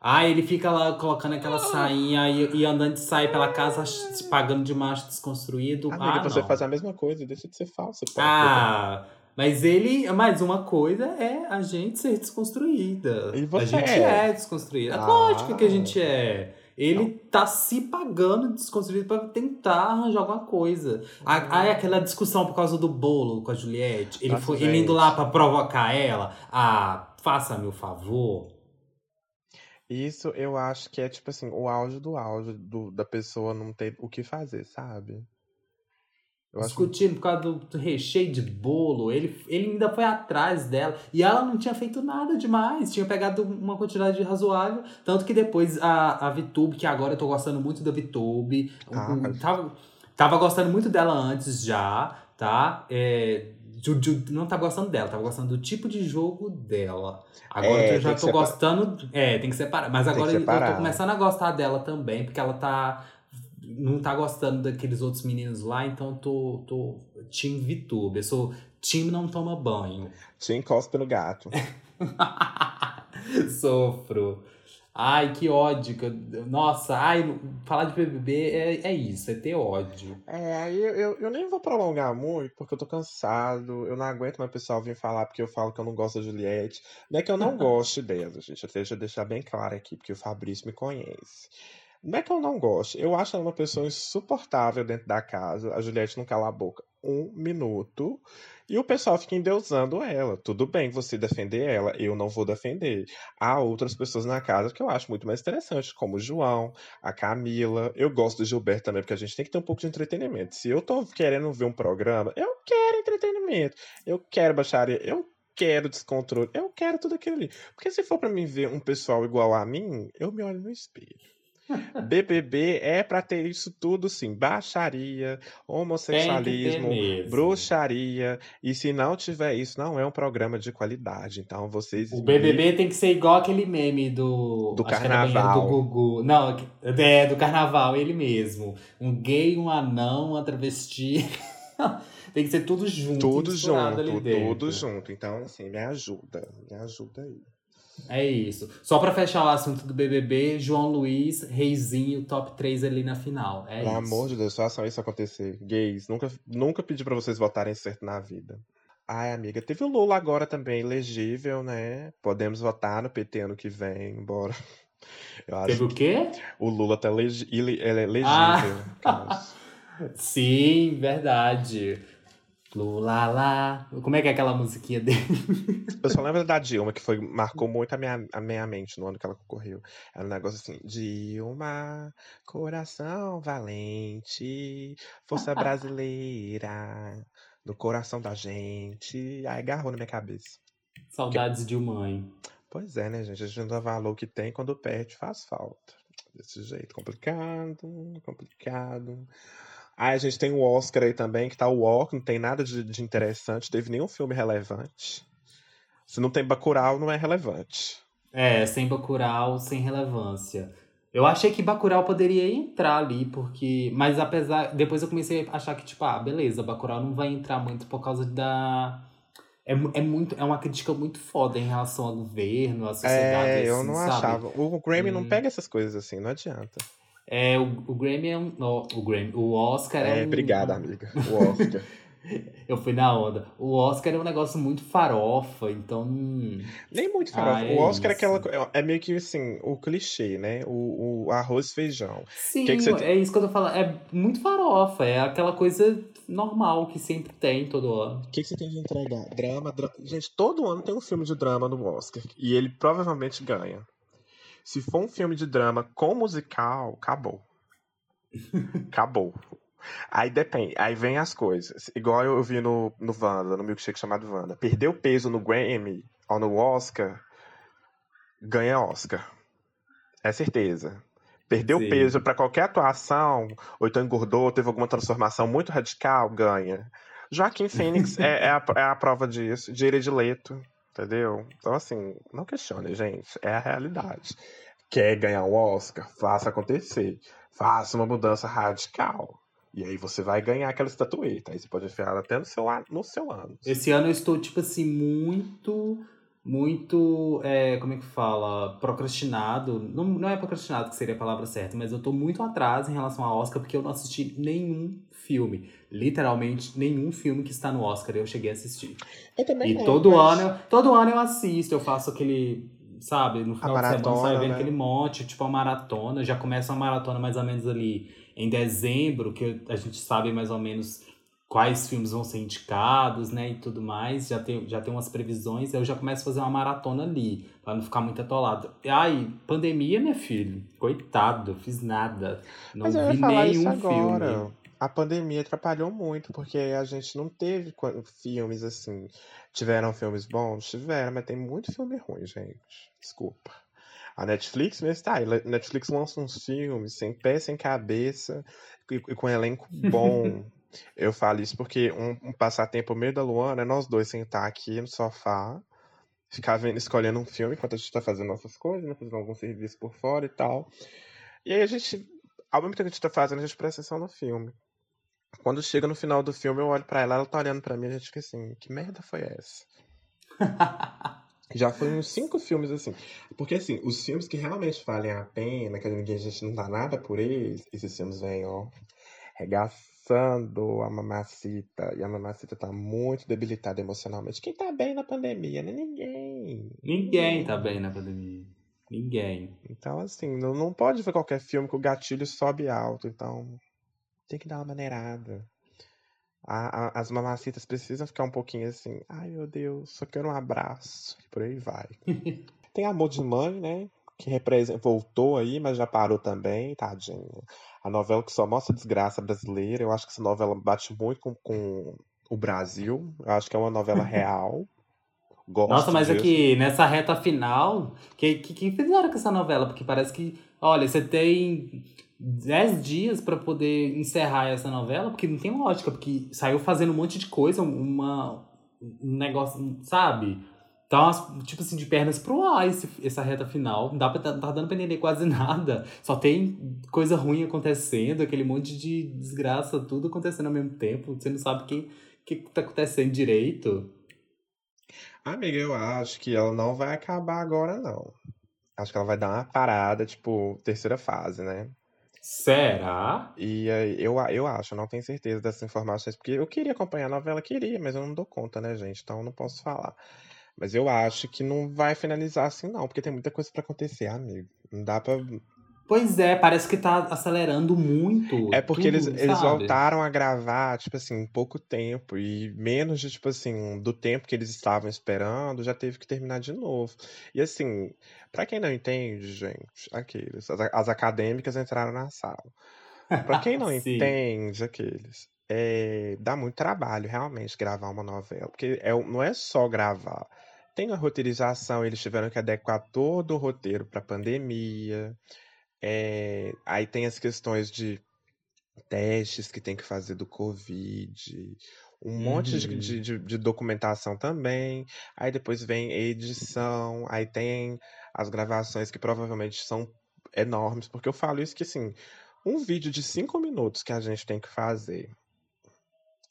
Speaker 2: Ah, ele fica lá colocando aquela sainha e, e andando de saia pela casa se pagando de macho desconstruído.
Speaker 1: Amiga,
Speaker 2: ah,
Speaker 1: você
Speaker 2: não.
Speaker 1: faz a mesma coisa, deixa de ser falsa. pô.
Speaker 2: Ah, mas ele. Mas uma coisa é a gente ser desconstruída.
Speaker 1: E você
Speaker 2: a gente
Speaker 1: é?
Speaker 2: é, desconstruída.
Speaker 1: Ah.
Speaker 2: Lógico que a gente é. Ele tá se pagando de desconstruído pra tentar arranjar alguma coisa. Ah, é aquela discussão por causa do bolo com a Juliette. Ele,
Speaker 1: Nossa,
Speaker 2: foi, ele indo lá pra provocar ela. Ah, faça-me o favor.
Speaker 1: Isso eu acho que é tipo assim, o auge do auge do- da pessoa não ter o que fazer, sabe? Eu acho
Speaker 2: discutindo por causa do, do recheio de bolo. Ele, ele ainda foi atrás dela. E ela não tinha feito nada demais. Tinha pegado uma quantidade razoável. Tanto que depois a, a Vitube, que agora eu tô gostando muito da Vitube.
Speaker 1: Ah,
Speaker 2: um-
Speaker 1: mas-
Speaker 2: tava, tava gostando muito dela antes já, tá? É, não tava gostando dela, tava gostando do tipo de jogo dela. Agora
Speaker 1: É,
Speaker 2: eu já tô gostando. É, tem que separar. Mas agora eu tô começando a gostar dela também, porque ela tá não tá gostando daqueles outros meninos lá, então eu tô, tô Team VTube. Eu sou Team não toma banho.
Speaker 1: Te encosta no gato.
Speaker 2: Sofro. Ai, que ódio. que eu- Nossa, ai, falar de BBB é, é isso, é ter ódio.
Speaker 1: É, eu, eu, eu nem vou prolongar muito, porque eu tô cansado. Eu não aguento mais o pessoal vir falar porque eu falo que eu não gosto da Juliette. Não é que eu não goste dela, gente. Eu deixa eu deixar bem claro aqui, porque o Fabrício me conhece. Não é que eu não gosto. Eu acho ela uma pessoa insuportável dentro da casa. A Juliette não cala a boca um minuto. E o pessoal fica endeusando ela. Tudo bem você defender ela, eu não vou defender. Há outras pessoas na casa que eu acho muito mais interessantes, como o João, a Camila. Eu gosto do Gilberto também, porque a gente tem que ter um pouco de entretenimento. Se eu tô querendo ver um programa, eu quero entretenimento. Eu quero baixaria, eu quero descontrole, eu quero tudo aquilo ali. Porque se for pra mim ver um pessoal igual a mim, eu me olho no espelho. BBB é pra ter isso tudo, sim. Baixaria, homossexualismo, bruxaria. E se não tiver isso, não é um programa de qualidade. Então vocês.
Speaker 2: O BBB tem que ser igual aquele meme do.
Speaker 1: Do carnaval.
Speaker 2: Do Gugu. Não, é do carnaval, ele mesmo. Um gay, um anão, uma travesti. tem que ser tudo junto.
Speaker 1: Tudo junto, tudo junto. Então, assim, me ajuda. Me ajuda aí.
Speaker 2: É isso. Só pra fechar o assunto do BBB, João Luiz, Reizinho, top 3 ali na final. É
Speaker 1: Pelo
Speaker 2: isso.
Speaker 1: amor de Deus, façam isso acontecer. Gays, nunca, nunca pedi pra vocês votarem certo na vida. Ai, amiga, teve o Lula agora também, elegível, né? Podemos votar no PT ano que vem, embora. Eu acho
Speaker 2: Teve o quê?
Speaker 1: O Lula tá legi ele, ele é legível.
Speaker 2: Ah. Sim, verdade. Lula lá. Como é que é aquela musiquinha dele?
Speaker 1: Eu só lembro da Dilma, que foi, marcou muito a minha, a minha mente no ano que ela concorreu. Era um negócio assim, Dilma, coração valente, força brasileira, no coração da gente. Aí agarrou na minha cabeça.
Speaker 2: Saudades de mãe.
Speaker 1: Pois é, né, gente? A gente não dá valor que tem quando perde, faz falta. Desse jeito, complicado, complicado. Aí a gente tem o Oscar aí também, que tá o Oscar, não tem nada de, de interessante, teve nenhum filme relevante. Se não tem Bacurau, não é relevante.
Speaker 2: É, sem Bacurau, sem relevância. Eu achei que Bacurau poderia entrar ali, porque. Mas apesar. Depois eu comecei a achar que, tipo, ah, beleza, Bacurau não vai entrar muito por causa da. É, é, muito, é uma crítica muito foda em relação ao governo, à sociedade.
Speaker 1: É, eu
Speaker 2: assim,
Speaker 1: não
Speaker 2: sabe?
Speaker 1: achava. O Grammy não
Speaker 2: Hum.
Speaker 1: pega essas coisas assim, não adianta.
Speaker 2: É, o, o Grammy é um. ó, o Grammy. O Oscar é,
Speaker 1: É,
Speaker 2: um.
Speaker 1: obrigada, amiga. O Oscar.
Speaker 2: Eu fui na onda. O Oscar é um negócio muito farofa, então.
Speaker 1: Nem muito
Speaker 2: Ah,
Speaker 1: farofa.
Speaker 2: é
Speaker 1: o Oscar é aquela. co- É meio que assim, o clichê, né? O, o arroz e feijão.
Speaker 2: Sim,
Speaker 1: Que que você
Speaker 2: é isso que eu tô falando. É muito farofa, é aquela coisa normal que sempre tem todo ano.
Speaker 1: O que, que você tem de entregar? Drama, drama. Gente, todo ano tem um filme de drama no Oscar. E ele provavelmente ganha. Se for um filme de drama com musical, acabou. acabou. Aí depende. Aí vem as coisas. Igual eu vi no, no Wanda, no milkshake chamado Wanda. Perdeu peso no Grammy ou no Oscar. ganha Oscar. É certeza. Perdeu
Speaker 2: Sim.
Speaker 1: peso para qualquer atuação, ou então engordou, teve alguma transformação muito radical, ganha. Joaquim Fênix é, é, a, é a prova disso, de Leto, entendeu? Então, assim, não questione, gente, é a realidade. Quer ganhar um Oscar? Faça acontecer. Faça uma mudança radical. E aí você vai ganhar aquela estatueta. Aí você pode enfiar até no seu, no seu ano.
Speaker 2: Esse ano eu estou, tipo assim, muito muito, é, como é que fala, procrastinado. Não, não é procrastinado que seria a palavra certa, mas eu tô muito atrás em relação ao Oscar porque eu não assisti nenhum filme. Literalmente nenhum filme que está no Oscar eu cheguei a assistir.
Speaker 1: Eu também
Speaker 2: E
Speaker 1: não,
Speaker 2: todo
Speaker 1: mas...
Speaker 2: ano, todo ano eu assisto, eu faço aquele, sabe, no final
Speaker 1: maratona,
Speaker 2: de semana sai vendo
Speaker 1: né?
Speaker 2: aquele monte, tipo a maratona, já começa a maratona mais ou menos ali em dezembro, que a gente sabe mais ou menos quais filmes vão ser indicados, né, e tudo mais, já tem, já tem umas previsões, eu já começo a fazer uma maratona ali, pra não ficar muito atolado. E aí, pandemia, minha filho, coitado, fiz nada, não
Speaker 1: Mas eu ia
Speaker 2: vi
Speaker 1: falar
Speaker 2: nenhum
Speaker 1: isso agora.
Speaker 2: filme.
Speaker 1: A pandemia atrapalhou muito, porque a gente não teve filmes assim. Tiveram filmes bons? Tiveram, mas tem muito filme ruim, gente. Desculpa. A Netflix mesmo tá aí. Netflix lança uns filmes sem pé, sem cabeça, e, e com elenco bom. Eu falo isso porque um, um passatempo meio da Luana é nós dois sentar aqui no sofá, ficar vendo, escolhendo um filme enquanto a gente tá fazendo nossas coisas, né? Fazendo algum serviço por fora e tal. E aí a gente, ao mesmo tempo que a gente tá fazendo, a gente presta atenção no filme. Quando chega no final do filme, eu olho pra ela, ela tá olhando pra mim e a gente fica assim, que merda foi essa? Já foi uns cinco filmes assim. Porque assim, os filmes que realmente valem a pena, que a gente não dá nada por eles, esses filmes vêm, ó, regaçando a mamacita. E a mamacita tá muito debilitada emocionalmente. Quem tá bem na pandemia, né? Ninguém.
Speaker 2: Ninguém tá bem na pandemia. Ninguém.
Speaker 1: Então, assim, não, não pode ver qualquer filme que o gatilho sobe alto. Então, tem que dar uma maneirada. A- a- as mamacitas precisam ficar um pouquinho assim. Ai, meu Deus, só quero um abraço. E por aí vai. tem Amor de Mãe, né? Que representa, voltou aí, mas já parou também, tadinha. A novela que só mostra desgraça brasileira. Eu acho que essa novela bate muito com, com o Brasil. Eu acho que é uma novela real. Gosto
Speaker 2: Nossa, mas
Speaker 1: disso.
Speaker 2: aqui, nessa reta final, que, que, que fizeram com essa novela? Porque parece que, olha, você tem 10 dias pra poder encerrar essa novela, porque não tem lógica, porque saiu fazendo um monte de coisa, uma, um negócio, sabe? Tá umas, tipo assim, de pernas pro ar esse, essa reta final. Não dá pra, tá, tá dando pra entender quase nada. Só tem coisa ruim acontecendo, aquele monte de desgraça, tudo acontecendo ao mesmo tempo. Você não sabe o que, que tá acontecendo direito.
Speaker 1: Amiga, eu acho que ela não vai acabar agora, não. Acho que ela vai dar uma parada, tipo, terceira fase, né?
Speaker 2: Será?
Speaker 1: E aí, eu, eu acho, eu não tenho certeza dessas informações, porque eu queria acompanhar a novela, queria, mas eu não dou conta, né, gente? Então eu não posso falar. Mas eu acho que não vai finalizar assim, não, porque tem muita coisa pra acontecer, amigo. Não dá pra.
Speaker 2: Pois é, parece que tá acelerando muito.
Speaker 1: É porque eles,
Speaker 2: tudo,
Speaker 1: eles
Speaker 2: sabe?
Speaker 1: voltaram a gravar, tipo assim, em pouco tempo. E menos de, tipo assim, do tempo que eles estavam esperando, já teve que terminar de novo. E assim, pra quem não entende, gente, aqueles, as, as acadêmicas entraram na sala. Pra quem não entende, aqueles, é, dá muito trabalho realmente gravar uma novela. Porque é, não é só gravar. Tem a roteirização, eles tiveram que adequar todo o roteiro pra pandemia. É, aí tem as questões de testes que tem que fazer do Covid, um monte de,
Speaker 2: Uhum.
Speaker 1: de, de- de documentação também. Aí depois vem edição, aí tem as gravações que provavelmente são enormes, porque eu falo isso que assim, um vídeo de cinco minutos que a gente tem que fazer,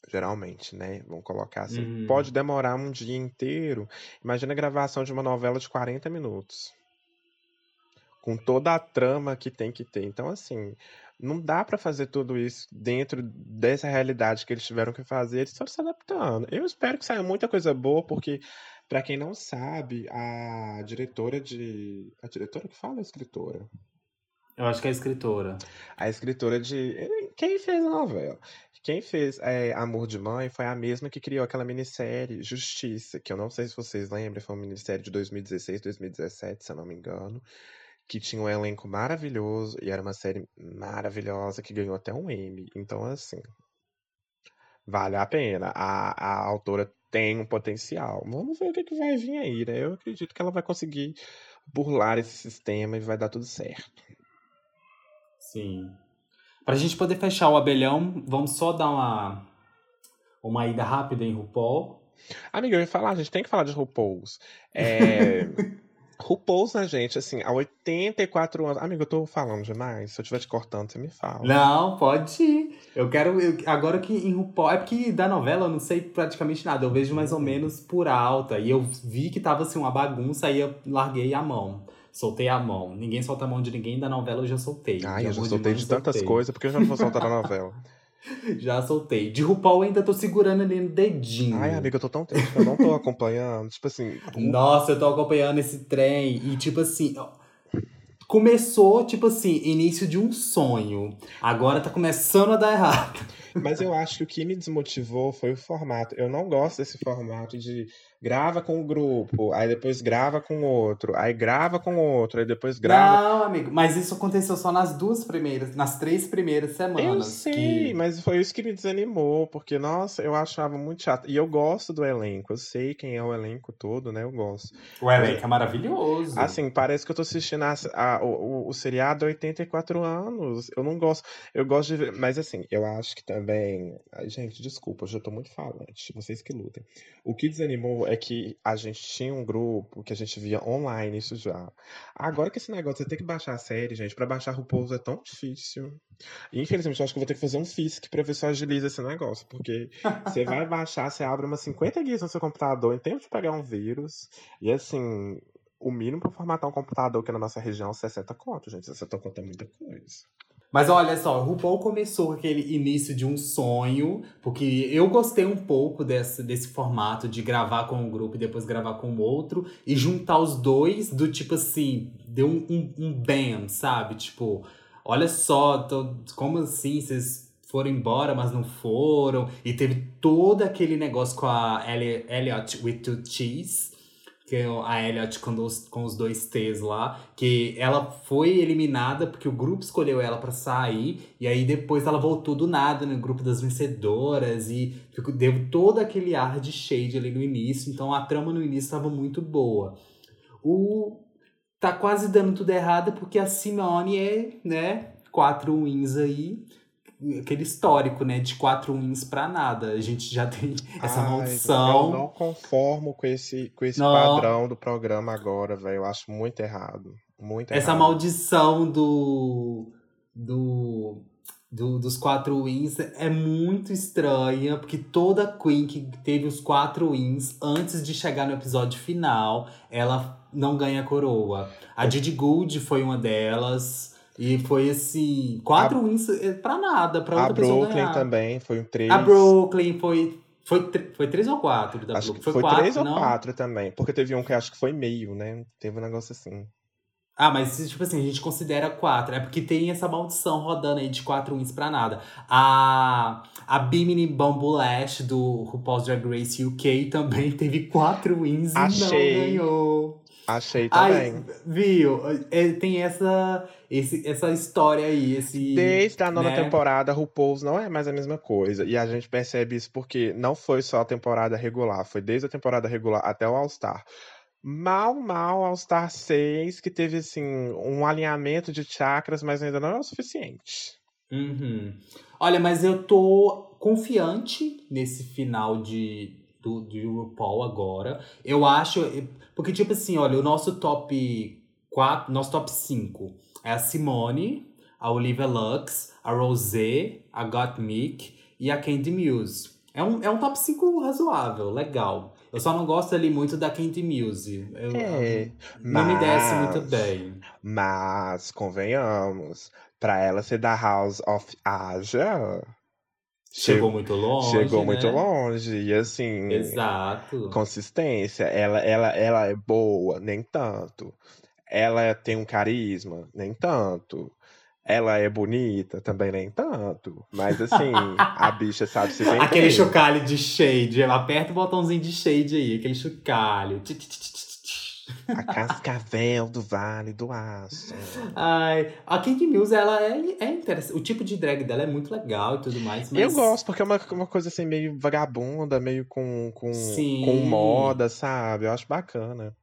Speaker 1: geralmente, né? Vamos colocar assim,
Speaker 2: Uhum.
Speaker 1: pode demorar um dia inteiro. Imagina a gravação de uma novela de 40 minutos com toda a trama que tem que ter. Então, assim, não dá pra fazer tudo isso dentro dessa realidade que eles tiveram que fazer, eles estão se adaptando. Eu espero que saia muita coisa boa, porque, pra quem não sabe, a diretora de. A diretora que fala a escritora?
Speaker 2: Eu acho que é a escritora.
Speaker 1: A escritora de. Quem fez a novela? Quem fez é, Amor de Mãe foi a mesma que criou aquela minissérie Justiça, que eu não sei se vocês lembram, foi uma minissérie de 2016, 2017, se eu não me engano, que tinha um elenco maravilhoso e era uma série maravilhosa que ganhou até um Emmy. Então, assim, vale a pena. A, a autora tem um potencial. Vamos ver o que, que vai vir aí, né? Eu acredito que ela vai conseguir burlar esse sistema e vai dar tudo certo.
Speaker 2: Sim. Pra gente poder fechar o abelhão, vamos só dar uma, uma ida rápida em RuPaul.
Speaker 1: Amiga, eu ia falar, a gente tem que falar de RuPaul's. É... RuPaul's, né, gente, assim, há 84 anos. Amigo, eu tô falando demais. Se eu estiver te cortando, você me fala.
Speaker 2: Não, pode ir. Eu quero. Eu, agora que em RuPaul. É porque da novela eu não sei praticamente nada. Eu vejo mais ou menos por alta. E eu vi que tava assim uma bagunça, aí eu larguei a mão. Soltei a mão. Ninguém solta a mão de ninguém, da novela eu já soltei.
Speaker 1: Ai, eu já soltei de, de tantas coisas, porque eu já não vou soltar na novela.
Speaker 2: Já soltei. De RuPaul ainda tô segurando ali no dedinho.
Speaker 1: Ai, amiga, eu tô tão triste que eu não tô acompanhando. tipo assim.
Speaker 2: Nossa, eu tô acompanhando esse trem. E tipo assim. Começou, tipo assim, início de um sonho. Agora tá começando a dar errado.
Speaker 1: Mas eu acho que o que me desmotivou foi o formato. Eu não gosto desse formato de grava com o grupo, aí depois grava com outro, aí grava com outro, aí depois grava.
Speaker 2: Não, amigo, mas isso aconteceu só nas duas primeiras, nas três primeiras semanas.
Speaker 1: Eu sei, que... mas foi isso que me desanimou, porque, nossa, eu achava muito chato. E eu gosto do elenco, eu sei quem é o elenco todo, né? Eu gosto.
Speaker 2: O elenco é maravilhoso.
Speaker 1: Assim, parece que eu tô assistindo a, a, o, o seriado há 84 anos. Eu não gosto. Eu gosto de ver. Mas assim, eu acho que também. Ai, gente, desculpa, eu já tô muito falante. Vocês que lutem. O que desanimou é que a gente tinha um grupo que a gente via online isso já. Agora que esse negócio de ter que baixar a série, gente, para baixar RuPaul é tão difícil. Infelizmente, eu acho que eu vou ter que fazer um FISC pra ver se eu agiliza esse negócio. Porque você vai baixar, você abre umas 50 guias no seu computador em tempo de pegar um vírus. E assim, o mínimo para formatar um computador aqui na nossa região é 60 conto, gente. 60 conto é muita coisa.
Speaker 2: Mas olha só, o RuPaul começou com aquele início de um sonho, porque eu gostei um pouco desse, desse formato de gravar com um grupo e depois gravar com o outro, e juntar os dois do tipo assim, deu um, um, um bam, sabe? Tipo, olha só, tô, como assim vocês foram embora, mas não foram, e teve todo aquele negócio com a Elliot with two T's que é a Elliot com os, com os dois T's lá, que ela foi eliminada porque o grupo escolheu ela para sair, e aí depois ela voltou do nada no grupo das vencedoras, e ficou, deu todo aquele ar de shade ali no início, então a trama no início estava muito boa. O tá quase dando tudo errado porque a Simone é, né, quatro wins aí, aquele histórico, né, de quatro wins pra nada. A gente já tem essa Ai, maldição.
Speaker 1: Eu não conformo com esse, com esse padrão do programa agora, velho. Eu acho muito errado. Muito
Speaker 2: essa
Speaker 1: errado.
Speaker 2: maldição do, do, do, dos quatro wins é muito estranha, porque toda Queen que teve os quatro wins antes de chegar no episódio final, ela não ganha coroa. A Didi Good foi uma delas. E foi assim, quatro a, wins eh, pra nada, pra outra pessoa
Speaker 1: A Brooklyn também, foi um três.
Speaker 2: A Brooklyn foi, foi, foi três ou quatro da
Speaker 1: acho
Speaker 2: Brooklyn?
Speaker 1: Foi,
Speaker 2: foi
Speaker 1: três
Speaker 2: não?
Speaker 1: ou quatro também, porque teve um que acho que foi meio, né? Teve um negócio assim.
Speaker 2: Ah, mas tipo assim, a gente considera quatro. É porque tem essa maldição rodando aí de quatro wins pra nada. A, a Bimini Bambulash do RuPaul's Drag Race UK também teve quatro wins Achei. e não ganhou.
Speaker 1: Achei também. Ai,
Speaker 2: viu? É, tem essa, esse, essa história aí. Esse,
Speaker 1: Desde a nona né? temporada, RuPaul's não é mais a mesma coisa. E a gente percebe isso porque não foi só a temporada regular, foi desde a temporada regular até o All-Star. Mal, mal All-Star 6, que teve assim um alinhamento de chakras, mas ainda não é o suficiente.
Speaker 2: Uhum. Olha, mas eu tô confiante nesse final de, do, do RuPaul agora. Eu acho. Porque, tipo assim, olha, o nosso top 4, nosso top 5 é a Simone, a Olivia Lux, a Rosé, a Gottmik e a Candy Muse. É um, é um top 5 razoável, legal. Eu só não gosto ali muito da Candy Muse. Eu, é, não mas, me desce muito bem.
Speaker 1: Mas, convenhamos, pra ela ser da House of Asia,
Speaker 2: Chegou muito longe.
Speaker 1: Chegou
Speaker 2: né?
Speaker 1: muito longe. E assim.
Speaker 2: Exato.
Speaker 1: Consistência. Ela, ela, ela é boa, nem tanto. Ela tem um carisma, nem tanto. Ela é bonita, também nem tanto. Mas assim, a bicha sabe se vender.
Speaker 2: Aquele chocalho de shade. Aperta o botãozinho de shade aí, aquele chocalho. Tch, tch, tch,
Speaker 1: a cascavel do Vale do Aço.
Speaker 2: Ai, a Kate Mills, ela é, é interessante. O tipo de drag dela é muito legal e tudo mais. Mas...
Speaker 1: Eu gosto, porque é uma, uma coisa assim, meio vagabunda, meio com, com, com moda, sabe? Eu acho bacana.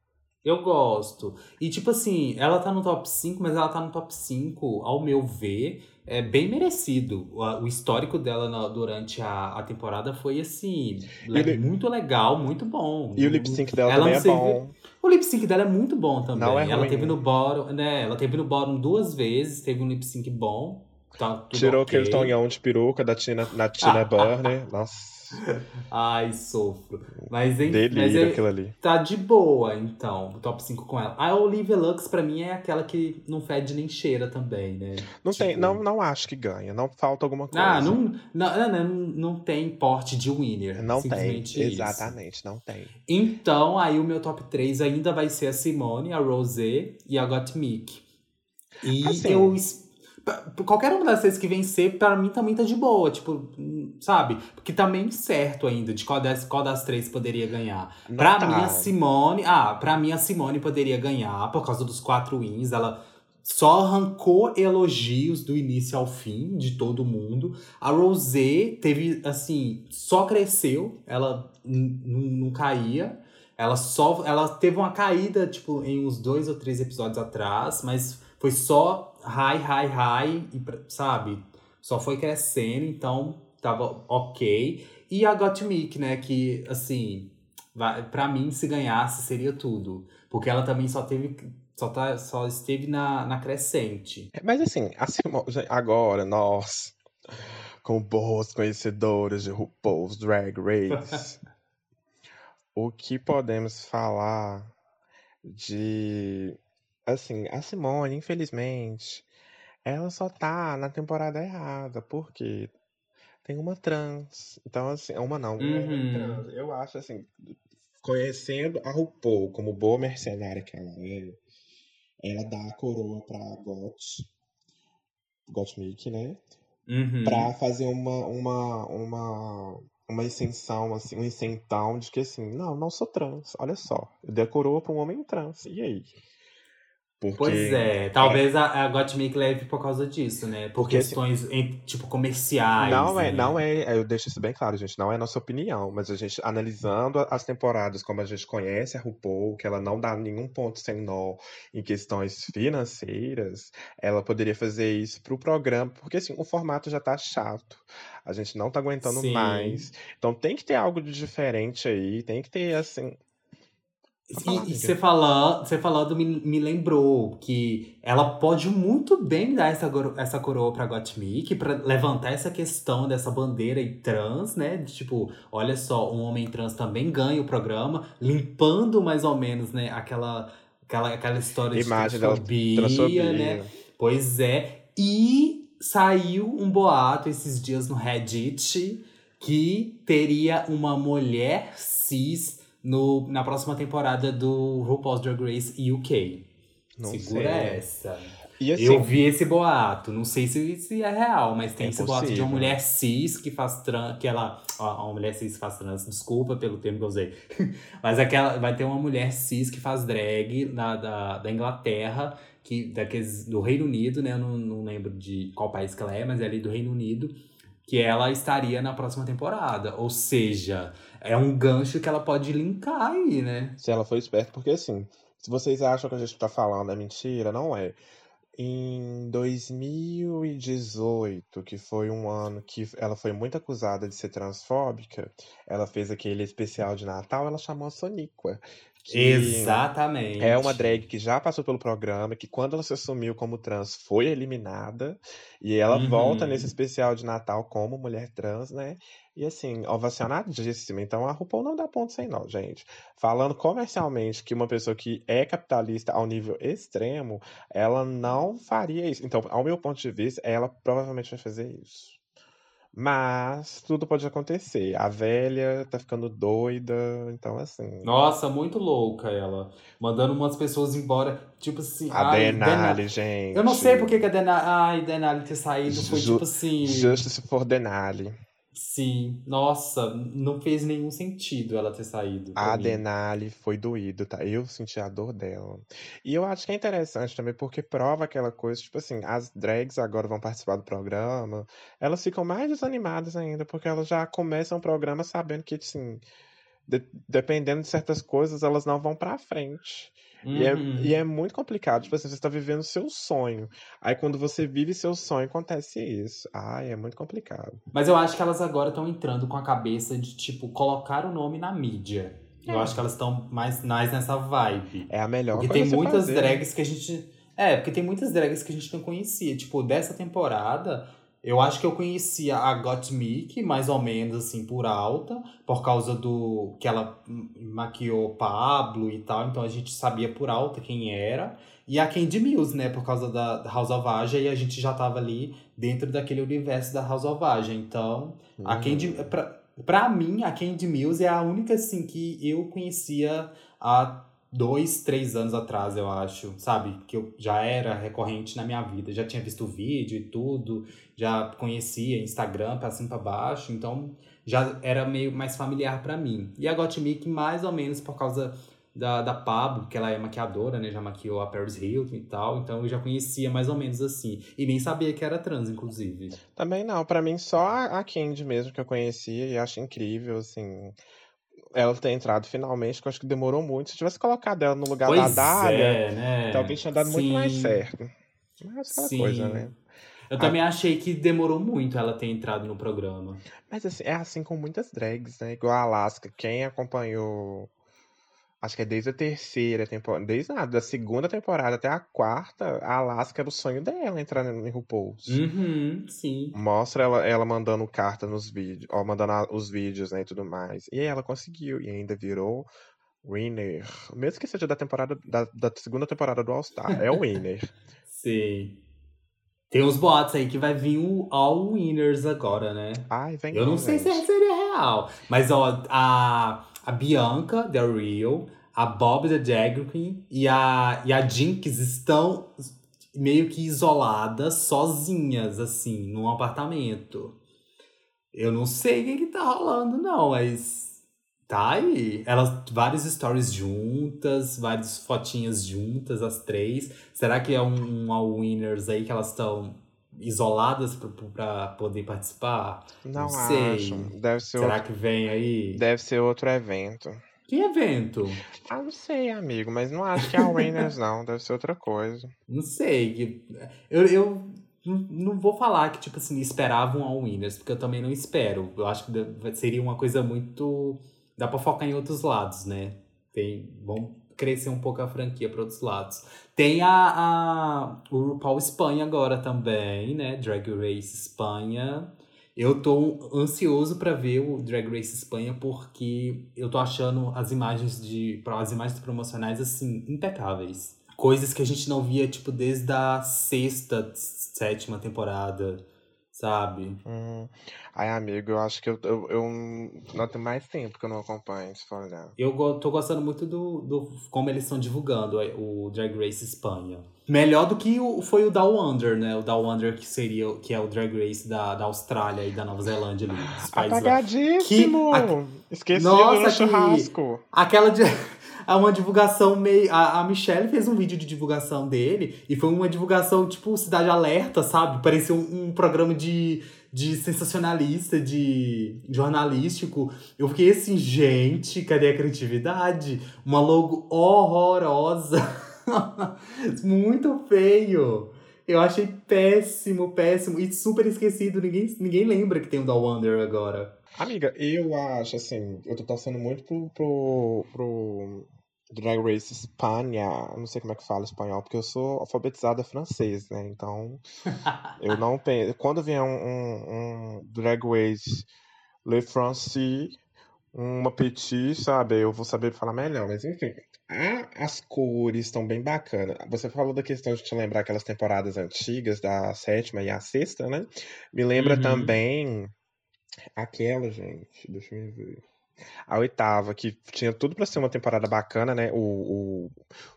Speaker 2: Eu gosto. E, tipo assim, ela tá no top 5, mas ela tá no top 5, ao meu ver, é bem merecido. O, histórico dela na, durante a, a temporada foi, assim, le, muito legal, muito bom.
Speaker 1: E o lip sync dela ela também é bom.
Speaker 2: O lip sync dela é muito bom também. Não é ela ruim. teve no bottom, né? Ela teve no bottom duas vezes, teve um lip sync bom. Tá
Speaker 1: Tirou
Speaker 2: okay.
Speaker 1: aquele tonhão de peruca da Tina, na Tina Burner. Nossa.
Speaker 2: Ai, sofro. Mas, hein,
Speaker 1: Delírio
Speaker 2: mas é,
Speaker 1: aquilo ali.
Speaker 2: Tá de boa, então, o top 5 com ela. A Olivia Lux, pra mim, é aquela que não fede nem cheira também, né?
Speaker 1: Não tipo... tem, não, não acho que ganha. Não falta alguma coisa.
Speaker 2: Ah, não, não, não, não tem porte de winner.
Speaker 1: Não tem, exatamente, não tem.
Speaker 2: Então, aí o meu top 3 ainda vai ser a Simone, a Rosé e a Gottmik. E assim, eu qualquer uma das seis que vencer, para mim também tá de boa. Tipo, sabe? Porque tá meio certo ainda de qual das, qual das três poderia ganhar. Não pra tá. mim, a Simone. Ah, pra mim, a Simone poderia ganhar por causa dos quatro wins. Ela só arrancou elogios do início ao fim de todo mundo. A Rosé teve, assim, só cresceu. Ela não caía. Ela só. Ela teve uma caída, tipo, em uns dois ou três episódios atrás, mas foi só high, high, high, e, sabe? Só foi crescendo, então tava ok. E a Gottmik, né, que, assim, vai, pra mim, se ganhasse, seria tudo. Porque ela também só teve só, tá, só esteve na, na crescente.
Speaker 1: É, mas assim, agora, nós, como boas conhecedoras de RuPaul's Drag Race, o que podemos falar de Assim, a Simone, infelizmente, ela só tá na temporada errada, porque tem uma trans. Então, assim, uma não, uhum. trans. Eu acho, assim, conhecendo a RuPaul como boa mercenária que ela é, ela dá a coroa pra Got, Gottmik, né? Uhum. Pra fazer uma, uma, uma, uma extensão, assim, um isentão de que, assim, não, não sou trans, olha só. Eu dei a coroa pra um homem trans, e aí?
Speaker 2: Porque pois é, talvez é... a, a Gottmik leve por causa disso, né? Por Porque questões, em, tipo, comerciais.
Speaker 1: Não
Speaker 2: é,
Speaker 1: né? não é, eu deixo isso bem claro, gente, não é nossa opinião, mas a gente analisando as temporadas como a gente conhece a RuPaul, que ela não dá nenhum ponto sem nó em questões financeiras, ela poderia fazer isso pro programa, porque assim, o formato já tá chato. A gente não tá aguentando Sim. mais. Então tem que ter algo de diferente aí, tem que ter, assim,
Speaker 2: e, e você falando, você falando me, me lembrou que ela pode muito bem dar essa, essa coroa pra Gottmik para levantar essa questão dessa bandeira e trans, né? De, tipo, olha só, um homem trans também ganha o programa, limpando mais ou menos, né, aquela, aquela, aquela história
Speaker 1: Imagem
Speaker 2: de transfobia, transfobia, né? Pois é. E saiu um boato esses dias no Reddit que teria uma mulher cis no, na próxima temporada do RuPaul's Drag Race UK. Não Segura sei. essa. Assim, eu vi esse boato, não sei se, se é real, mas tem é esse possível. boato de uma mulher cis que faz trans, que ela, ó, uma mulher cis que faz trans, desculpa pelo termo que eu usei, mas aquela, vai ter uma mulher cis que faz drag da, da, da Inglaterra, que, daqueles, do Reino Unido, né, eu não, não lembro de qual país que ela é, mas é ali do Reino Unido, que ela estaria na próxima temporada, ou seja, é um gancho que ela pode linkar aí, né?
Speaker 1: Se ela for esperta, porque assim, se vocês acham que a gente tá falando é mentira, não é. Em 2018, que foi um ano que ela foi muito acusada de ser transfóbica, ela fez aquele especial de Natal, ela chamou a Soniqua.
Speaker 2: Exatamente.
Speaker 1: É uma drag que já passou pelo programa, que quando ela se assumiu como trans foi eliminada, e ela uhum. volta nesse especial de Natal como mulher trans, né? E assim, ovacionadíssima. Então a RuPaul não dá ponto sem nó, gente. Falando comercialmente que uma pessoa que é capitalista ao nível extremo, ela não faria isso. Então, ao meu ponto de vista, ela provavelmente vai fazer isso. Mas tudo pode acontecer. A velha tá ficando doida, então assim.
Speaker 2: Nossa, muito louca ela. Mandando umas pessoas embora. Tipo assim.
Speaker 1: A ai, Denali, Denali, gente.
Speaker 2: Eu não sei porque que a Denali. Ai, Denali ter saído foi Ju tipo assim.
Speaker 1: Justo se for Denali.
Speaker 2: Sim, nossa, não fez nenhum sentido ela ter saído.
Speaker 1: A Denali foi doído, tá? Eu senti a dor dela. E eu acho que é interessante também, porque prova aquela coisa, tipo assim, as drags agora vão participar do programa, elas ficam mais desanimadas ainda, porque elas já começam o programa sabendo que, assim, de- dependendo de certas coisas, elas não vão pra frente. E, é,
Speaker 2: Uhum.
Speaker 1: e é muito complicado. Tipo assim, você está vivendo seu sonho. Aí quando você vive seu sonho, acontece isso. Ai, é muito complicado.
Speaker 2: Mas eu acho que elas agora estão entrando com a cabeça de, tipo, colocar o nome na mídia. Eu
Speaker 1: É.
Speaker 2: acho que elas estão mais, mais nessa vibe.
Speaker 1: É a melhor
Speaker 2: Porque
Speaker 1: coisa
Speaker 2: tem muitas
Speaker 1: fazer.
Speaker 2: drags que a gente. É, porque tem muitas drags que a gente não conhecia. Tipo, dessa temporada, eu acho que eu conhecia a Gottmik, mais ou menos assim, por alta, por causa do. que ela hum, maquiou Pablo e tal, então a gente sabia por alta quem era. E a Candy Mills, né, por causa da da House of Aja, e a gente já tava ali dentro daquele universo da House of Aja. Então, a
Speaker 1: Uhum.
Speaker 2: Candy. Pra, pra mim, a Candy Mills é a única, assim, que eu conhecia há dois, três anos atrás, eu acho, sabe? Que eu já era recorrente na minha vida. Já tinha visto vídeo e tudo, já conhecia Instagram pra cima pra baixo, então já era meio mais familiar pra mim. E a Gottmik, mais ou menos por causa da, da Pablo, que ela é maquiadora, né? Já maquiou a Paris Hilton e tal, então eu já conhecia mais ou menos assim. E nem sabia que era trans, inclusive.
Speaker 1: Também não, pra mim só a Candy mesmo que eu conhecia e acho incrível, assim. Ela ter entrado finalmente, que eu acho que demorou muito. Se tivesse colocado ela no lugar da
Speaker 2: Pois
Speaker 1: Dália,
Speaker 2: é, né?
Speaker 1: talvez tinha dado muito mais
Speaker 2: Sim.
Speaker 1: certo. Mas aquela
Speaker 2: Sim.
Speaker 1: coisa, né?
Speaker 2: Eu também achei que demorou muito ela ter entrado no programa.
Speaker 1: Mas assim, é assim com muitas drags, né? Igual a Alaska. Quem acompanhou. Acho que é desde a terceira temporada. Desde nada, da segunda temporada até a quarta, a Alaska era o sonho dela entrar em RuPaul's.
Speaker 2: Uhum, sim.
Speaker 1: Mostra ela, ela mandando carta nos vídeos, ó, mandando a- os vídeos, né, e tudo mais. E aí ela conseguiu, e ainda virou winner. Mesmo que seja da temporada, da, da segunda temporada do All Star, é o winner.
Speaker 2: Sim. Tem uns boatos aí que vai vir o All Winners agora, né?
Speaker 1: Ai, vem
Speaker 2: Eu não
Speaker 1: não,
Speaker 2: sei se
Speaker 1: gente.
Speaker 2: seria real. Mas, ó, a, a Bianca, da Real, a Bob, da Drag Queen e a, e a Jinx estão meio que isoladas, sozinhas, assim, num apartamento. Eu não sei o que, que tá rolando, não, mas tá aí. Elas, vários stories juntas, várias fotinhas juntas, as três. Será que é um, um All Winners aí que elas estão isoladas pra poder participar?
Speaker 1: Não,
Speaker 2: Não sei.
Speaker 1: acho. Deve ser,
Speaker 2: Será
Speaker 1: outro,
Speaker 2: que vem aí?
Speaker 1: deve ser outro evento.
Speaker 2: Que evento?
Speaker 1: Ah, não sei, amigo, mas não acho que é a Winners, não. Deve ser outra coisa.
Speaker 2: Não sei. Eu, eu não vou falar que, tipo assim, esperavam All Winners, porque eu também não espero. Eu acho que seria uma coisa muito. Dá pra focar em outros lados, né? Tem, vão crescer um pouco a franquia para outros lados. Tem a, a, o RuPaul Espanha agora também, né? Drag Race Espanha. Eu tô ansioso pra ver o Drag Race Espanha porque eu tô achando as imagens de as imagens promocionais assim impecáveis. Coisas que a gente não via tipo desde a sexta, sétima temporada, sabe?
Speaker 1: Hum. Ai, amigo, eu acho que eu, eu, eu não tenho mais tempo que eu não acompanho, se for olhar.
Speaker 2: Eu go- tô gostando muito do, do como eles estão divulgando o Drag Race Espanha. Melhor do que o, foi o Down Under, né? O Down Under que seria que é o Drag Race da, da Austrália e da Nova Zelândia ali.
Speaker 1: Apagadíssimo!
Speaker 2: Que-
Speaker 1: Esquecido
Speaker 2: Nossa,
Speaker 1: no
Speaker 2: que-
Speaker 1: churrasco.
Speaker 2: Aquela de. É uma divulgação meio. A, a Michelle fez um vídeo de divulgação dele e foi uma divulgação tipo Cidade Alerta, sabe? Parecia um, um programa de, de sensacionalista, de jornalístico. Eu fiquei assim, gente, cadê a criatividade? Uma logo horrorosa. Muito feio. Eu achei péssimo, péssimo e super esquecido. Ninguém, ninguém lembra que tem o Down Under agora.
Speaker 1: Amiga, eu acho assim, eu tô torcendo muito pro, pro, pro Drag Race Espanha. Não sei como é que fala espanhol, porque eu sou alfabetizada francês, né? Então, eu não penso. Quando vier um, um, um Drag Race Le Français, uma petit, sabe? Eu vou saber falar melhor, mas enfim. a- as cores estão bem bacanas. Você falou da questão de te lembrar aquelas temporadas antigas, da sétima e a sexta, né? Me lembra
Speaker 2: Uhum.
Speaker 1: também aquela, gente, deixa eu ver. A oitava, que tinha tudo pra ser uma temporada bacana, né? O, o,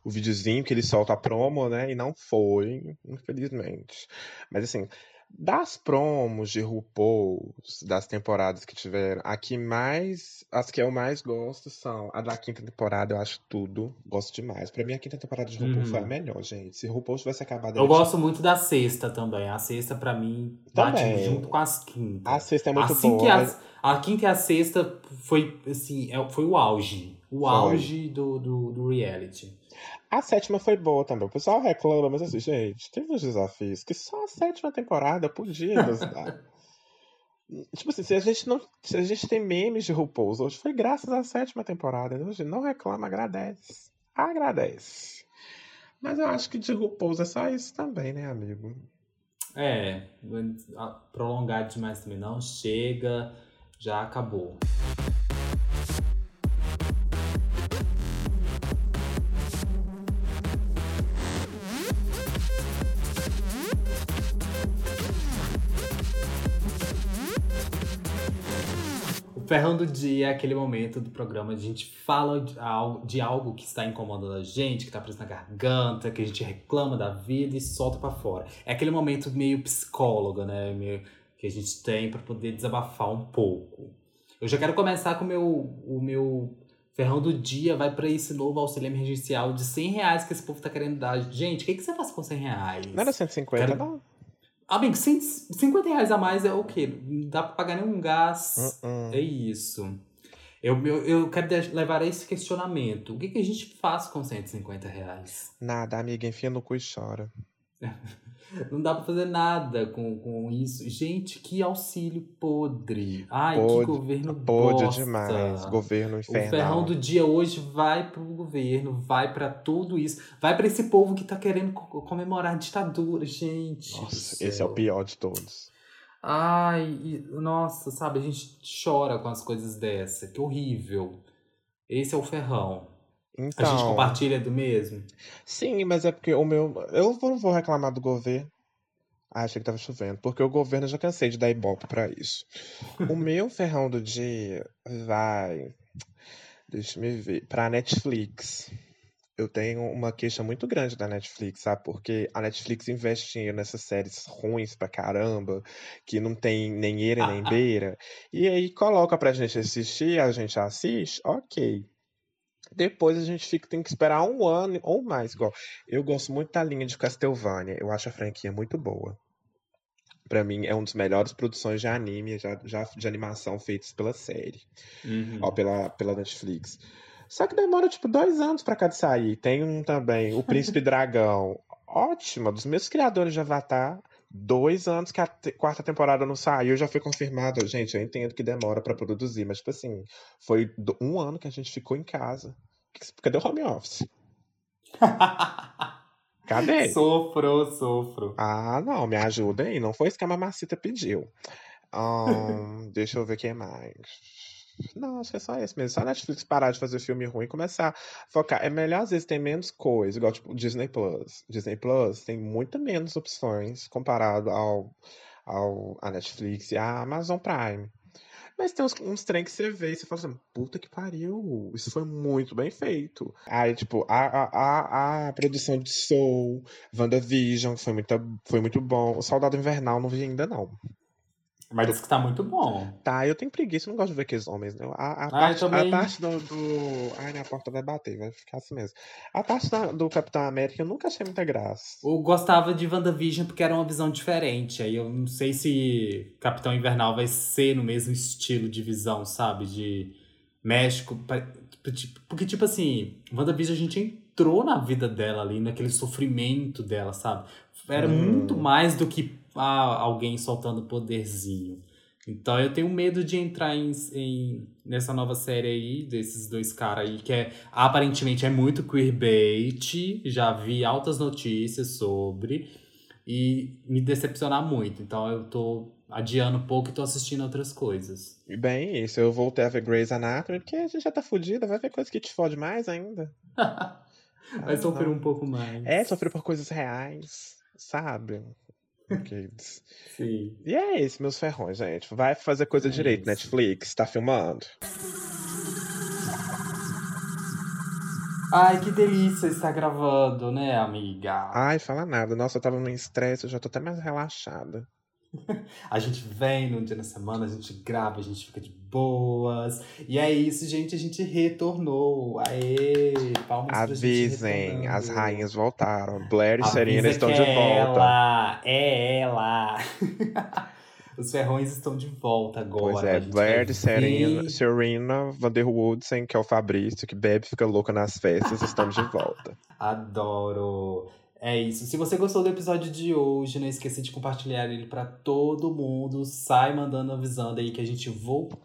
Speaker 1: o videozinho que ele solta a promo, né? E não foi, infelizmente. Mas assim, Das promos de RuPaul, das temporadas que tiveram, a que mais. As que eu mais gosto são a da quinta temporada, eu acho tudo. Gosto demais. Pra mim, a quinta temporada de RuPaul foi a
Speaker 2: Uhum.
Speaker 1: melhor, gente. Se RuPaul tivesse acabado
Speaker 2: Eu gosto muito da sexta também. A sexta, pra mim, bate
Speaker 1: Também.
Speaker 2: junto com as quintas.
Speaker 1: A sexta é muito
Speaker 2: assim
Speaker 1: boa.
Speaker 2: que
Speaker 1: mas-
Speaker 2: as, a quinta e a sexta foi, assim, é- foi o auge. O
Speaker 1: Foi.
Speaker 2: auge do, do, do reality.
Speaker 1: A sétima foi boa também. O pessoal reclama, mas assim, gente, teve uns desafios que só a sétima temporada podia nos dar. tipo assim, se a gente não. Se a gente tem memes de RuPaul hoje, foi graças à sétima temporada. Então, gente, não reclama, agradece. Agradece. Mas eu acho que de RuPaul é só isso também, né, amigo?
Speaker 2: É, prolongar demais também não. Chega, já acabou. Ferrão do dia é aquele momento do programa onde a gente fala de algo, de algo que está incomodando a gente, que está preso na garganta, que a gente reclama da vida e solta pra fora. É aquele momento meio psicólogo, né? Meio, que a gente tem pra poder desabafar um pouco. Eu já quero começar com o meu, o meu ferrão do dia. Vai pra esse novo auxílio emergencial de 100 reais que esse povo tá querendo dar. Gente, o que, que você faz com 100 reais?
Speaker 1: Não era 150,
Speaker 2: Quero-
Speaker 1: não?
Speaker 2: Amigo, 100 50 reais a mais é o quê? Não dá pra pagar nenhum gás.
Speaker 1: Uh-uh.
Speaker 2: É isso. Eu, eu, eu quero levar a esse questionamento. O que, que a gente faz com 150 reais?
Speaker 1: Nada, amiga, enfia no cu e chora.
Speaker 2: Não dá pra fazer nada com, com isso. Gente, que auxílio podre. Ai, que governo bosta.
Speaker 1: demais. Governo
Speaker 2: O
Speaker 1: infernal.
Speaker 2: ferrão do dia hoje vai pro governo, vai pra tudo isso, vai pra esse povo que tá querendo co- comemorar a ditadura, gente.
Speaker 1: Nossa, esse é o pior de todos.
Speaker 2: Ai, e- nossa, sabe, a gente chora com as coisas dessa, que horrível. Esse é o ferrão. A gente
Speaker 1: Então,
Speaker 2: compartilha do mesmo?
Speaker 1: sim, mas é porque o meu. Eu não vou reclamar do governo. Ah, achei que tava chovendo. Porque o governo eu já cansei de dar ibope pra isso. O meu ferrão do dia vai. Deixa me ver. Pra Netflix. Eu tenho uma queixa muito grande da Netflix, sabe? Porque a Netflix investe dinheiro nessas séries ruins pra caramba, que não tem nem eira nem beira. E aí coloca pra gente assistir, a gente assiste, ok. Depois a gente fica, tem que esperar um ano ou mais. Igual, eu gosto muito da linha de Castlevania. Eu acho a franquia muito boa. Pra mim, é uma das melhores produções de anime, já, já de animação feitas pela série.
Speaker 2: Uhum.
Speaker 1: Ó, pela, pela Netflix. Só que demora, tipo, dois anos pra cá de sair. Tem um também, O Príncipe Dragão. Ótima, dos mesmos criadores de Avatar. Dois anos que a quarta temporada não saiu, já foi confirmada. Gente, eu entendo que demora pra produzir, mas, tipo assim, foi um ano que a gente ficou em casa. Cadê o home office? Cadê?
Speaker 2: Sofro, sofro.
Speaker 1: Ah, não, me ajuda aí. Não foi isso que a mamacita pediu. Ahn, deixa eu ver o que mais. Não, acho que é só esse mesmo. Só a Netflix parar de fazer filme ruim e começar a focar. É melhor, às vezes, ter menos coisa, igual tipo Disney Plus. Disney Plus tem muito menos opções comparado ao, ao a Netflix e a Amazon Prime. Mas tem uns, uns trem que você vê e você fala assim, puta que pariu, isso foi muito bem feito. Aí, tipo, a, a, a, a produção de Soul, WandaVision, foi muito, foi muito bom. O Soldado Invernal não vi ainda, não.
Speaker 2: Mas diz que tá muito bom.
Speaker 1: Tá, eu tenho preguiça, eu não gosto de ver aqueles homens, né? A, a
Speaker 2: Ah,
Speaker 1: parte,
Speaker 2: também.
Speaker 1: a parte do, do. Ai, minha porta vai bater, vai ficar assim mesmo. A parte da- do Capitão América eu nunca achei muita graça.
Speaker 2: Eu gostava de WandaVision porque era uma visão diferente. Aí eu não sei se Capitão Invernal vai ser no mesmo estilo de visão, sabe? De México. tipo- Porque, tipo assim, WandaVision a gente entrou na vida dela ali, naquele sofrimento dela, sabe? Era
Speaker 1: Hum.
Speaker 2: muito mais do que ah, alguém soltando poderzinho. Então eu tenho medo de entrar em, em- nessa nova série aí, desses dois caras aí, que é aparentemente é muito queerbait. Já vi altas notícias sobre. E me decepcionar muito. Então eu tô adiando um pouco e tô assistindo outras coisas.
Speaker 1: E bem, isso, eu voltei a ver Grey's Anatomy, porque a gente já tá fudida, vai ver coisa que te fode mais ainda.
Speaker 2: Vai sofrer um pouco mais.
Speaker 1: É, sofrer por coisas reais, sabe?
Speaker 2: Sim.
Speaker 1: E é isso, meus ferrões, gente. Vai fazer coisa
Speaker 2: É
Speaker 1: direito,
Speaker 2: isso.
Speaker 1: Netflix, tá filmando?
Speaker 2: Ai, que delícia estar gravando, né, amiga?
Speaker 1: Ai, fala nada. Nossa, eu tava num estresse, eu já tô até mais relaxada.
Speaker 2: A gente vem num dia na semana, a gente grava, a gente fica de boas. E é isso, gente, a gente retornou. Aê! Palmas
Speaker 1: Avisem, as rainhas voltaram. Blair e Avisa Serena estão de é volta.
Speaker 2: Ela, é ela! Os ferrões estão de volta agora.
Speaker 1: Pois é, Blair, Serena, Serena Vanderwoodsen, que é o Fabrício, que bebe e fica louca nas festas, estamos de volta.
Speaker 2: Adoro! É isso. Se você gostou do episódio de hoje, não esqueça de compartilhar ele para todo mundo. Sai mandando avisando aí que a gente voltou.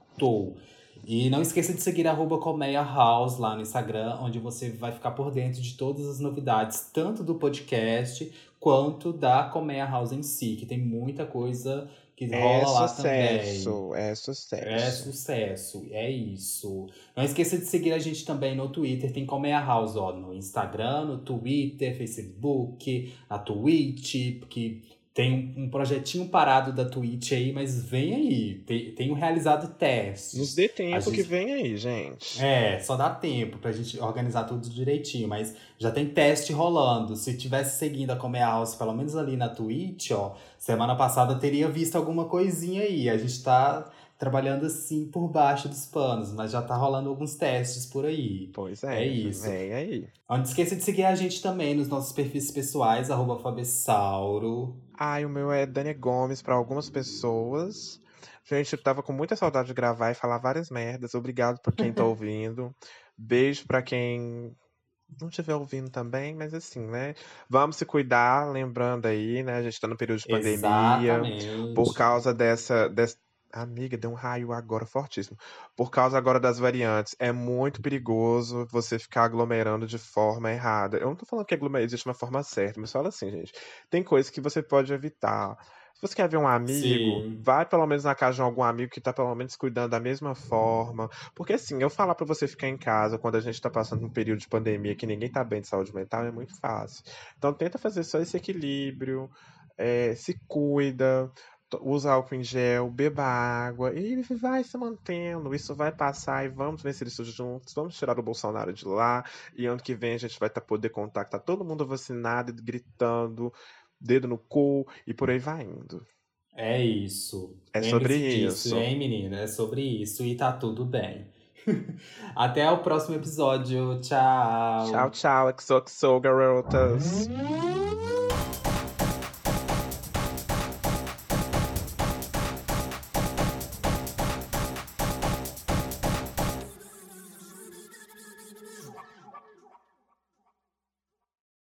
Speaker 2: E não esqueça de seguir arroba Colmeia House lá no Instagram, onde você vai ficar por dentro de todas as novidades, tanto do podcast quanto da Colmeia House em si, que tem muita coisa que rola é lá
Speaker 1: sucesso,
Speaker 2: também.
Speaker 1: É sucesso.
Speaker 2: É sucesso, é isso. Não esqueça de seguir a gente também no Twitter, tem Colmeia House, ó, no Instagram, no Twitter, Facebook, na Twitch, porque tem um, projetinho parado da Twitch aí, mas vem aí. Tem, tenho realizado testes.
Speaker 1: Nos dê tempo gente... que vem aí, gente.
Speaker 2: É, só dá tempo pra gente organizar tudo direitinho, mas já tem teste rolando. Se tivesse seguindo a Comer House, pelo menos ali na Twitch, ó, semana passada teria visto alguma coisinha aí. A gente tá trabalhando assim por baixo dos panos, mas já tá rolando alguns testes por aí.
Speaker 1: Pois é, é isso. Vem aí.
Speaker 2: Não esqueça de seguir a gente também nos nossos perfis pessoais, arroba Fabessauro.
Speaker 1: Ai, o meu é Dani Gomes para algumas pessoas. Gente, eu tava com muita saudade de gravar e falar várias merdas. Obrigado por quem tá ouvindo. Beijo para quem não estiver ouvindo também, mas assim, né? Vamos se cuidar, lembrando aí, né? A gente tá no período de pandemia.
Speaker 2: Exatamente.
Speaker 1: Por causa dessa, dessa Amiga, deu um raio agora fortíssimo. Por causa agora das variantes, é muito perigoso você ficar aglomerando de forma errada. Eu não tô falando que aglomerar existe uma forma certa, mas fala assim, gente. Tem coisas que você pode evitar. Se você quer ver um amigo, Sim. vai pelo menos na casa de algum amigo que tá pelo menos cuidando da mesma forma. Porque assim, eu falar para você ficar em casa quando a gente tá passando um período de pandemia que ninguém tá bem de saúde mental é muito fácil. Então tenta fazer só esse equilíbrio. É, se cuida, usa álcool em gel, beba água e vai se mantendo. Isso vai passar e vamos vencer isso juntos. Vamos tirar o Bolsonaro de lá. E ano que vem a gente vai tá, poder contar que tá todo mundo vacinado, gritando, dedo no cu e por aí vai indo.
Speaker 2: É isso.
Speaker 1: É sobre isso.
Speaker 2: Disso, hein, menina? É sobre isso e tá tudo bem. Até o próximo episódio. Tchau.
Speaker 1: Tchau, tchau. XOXO, garotas.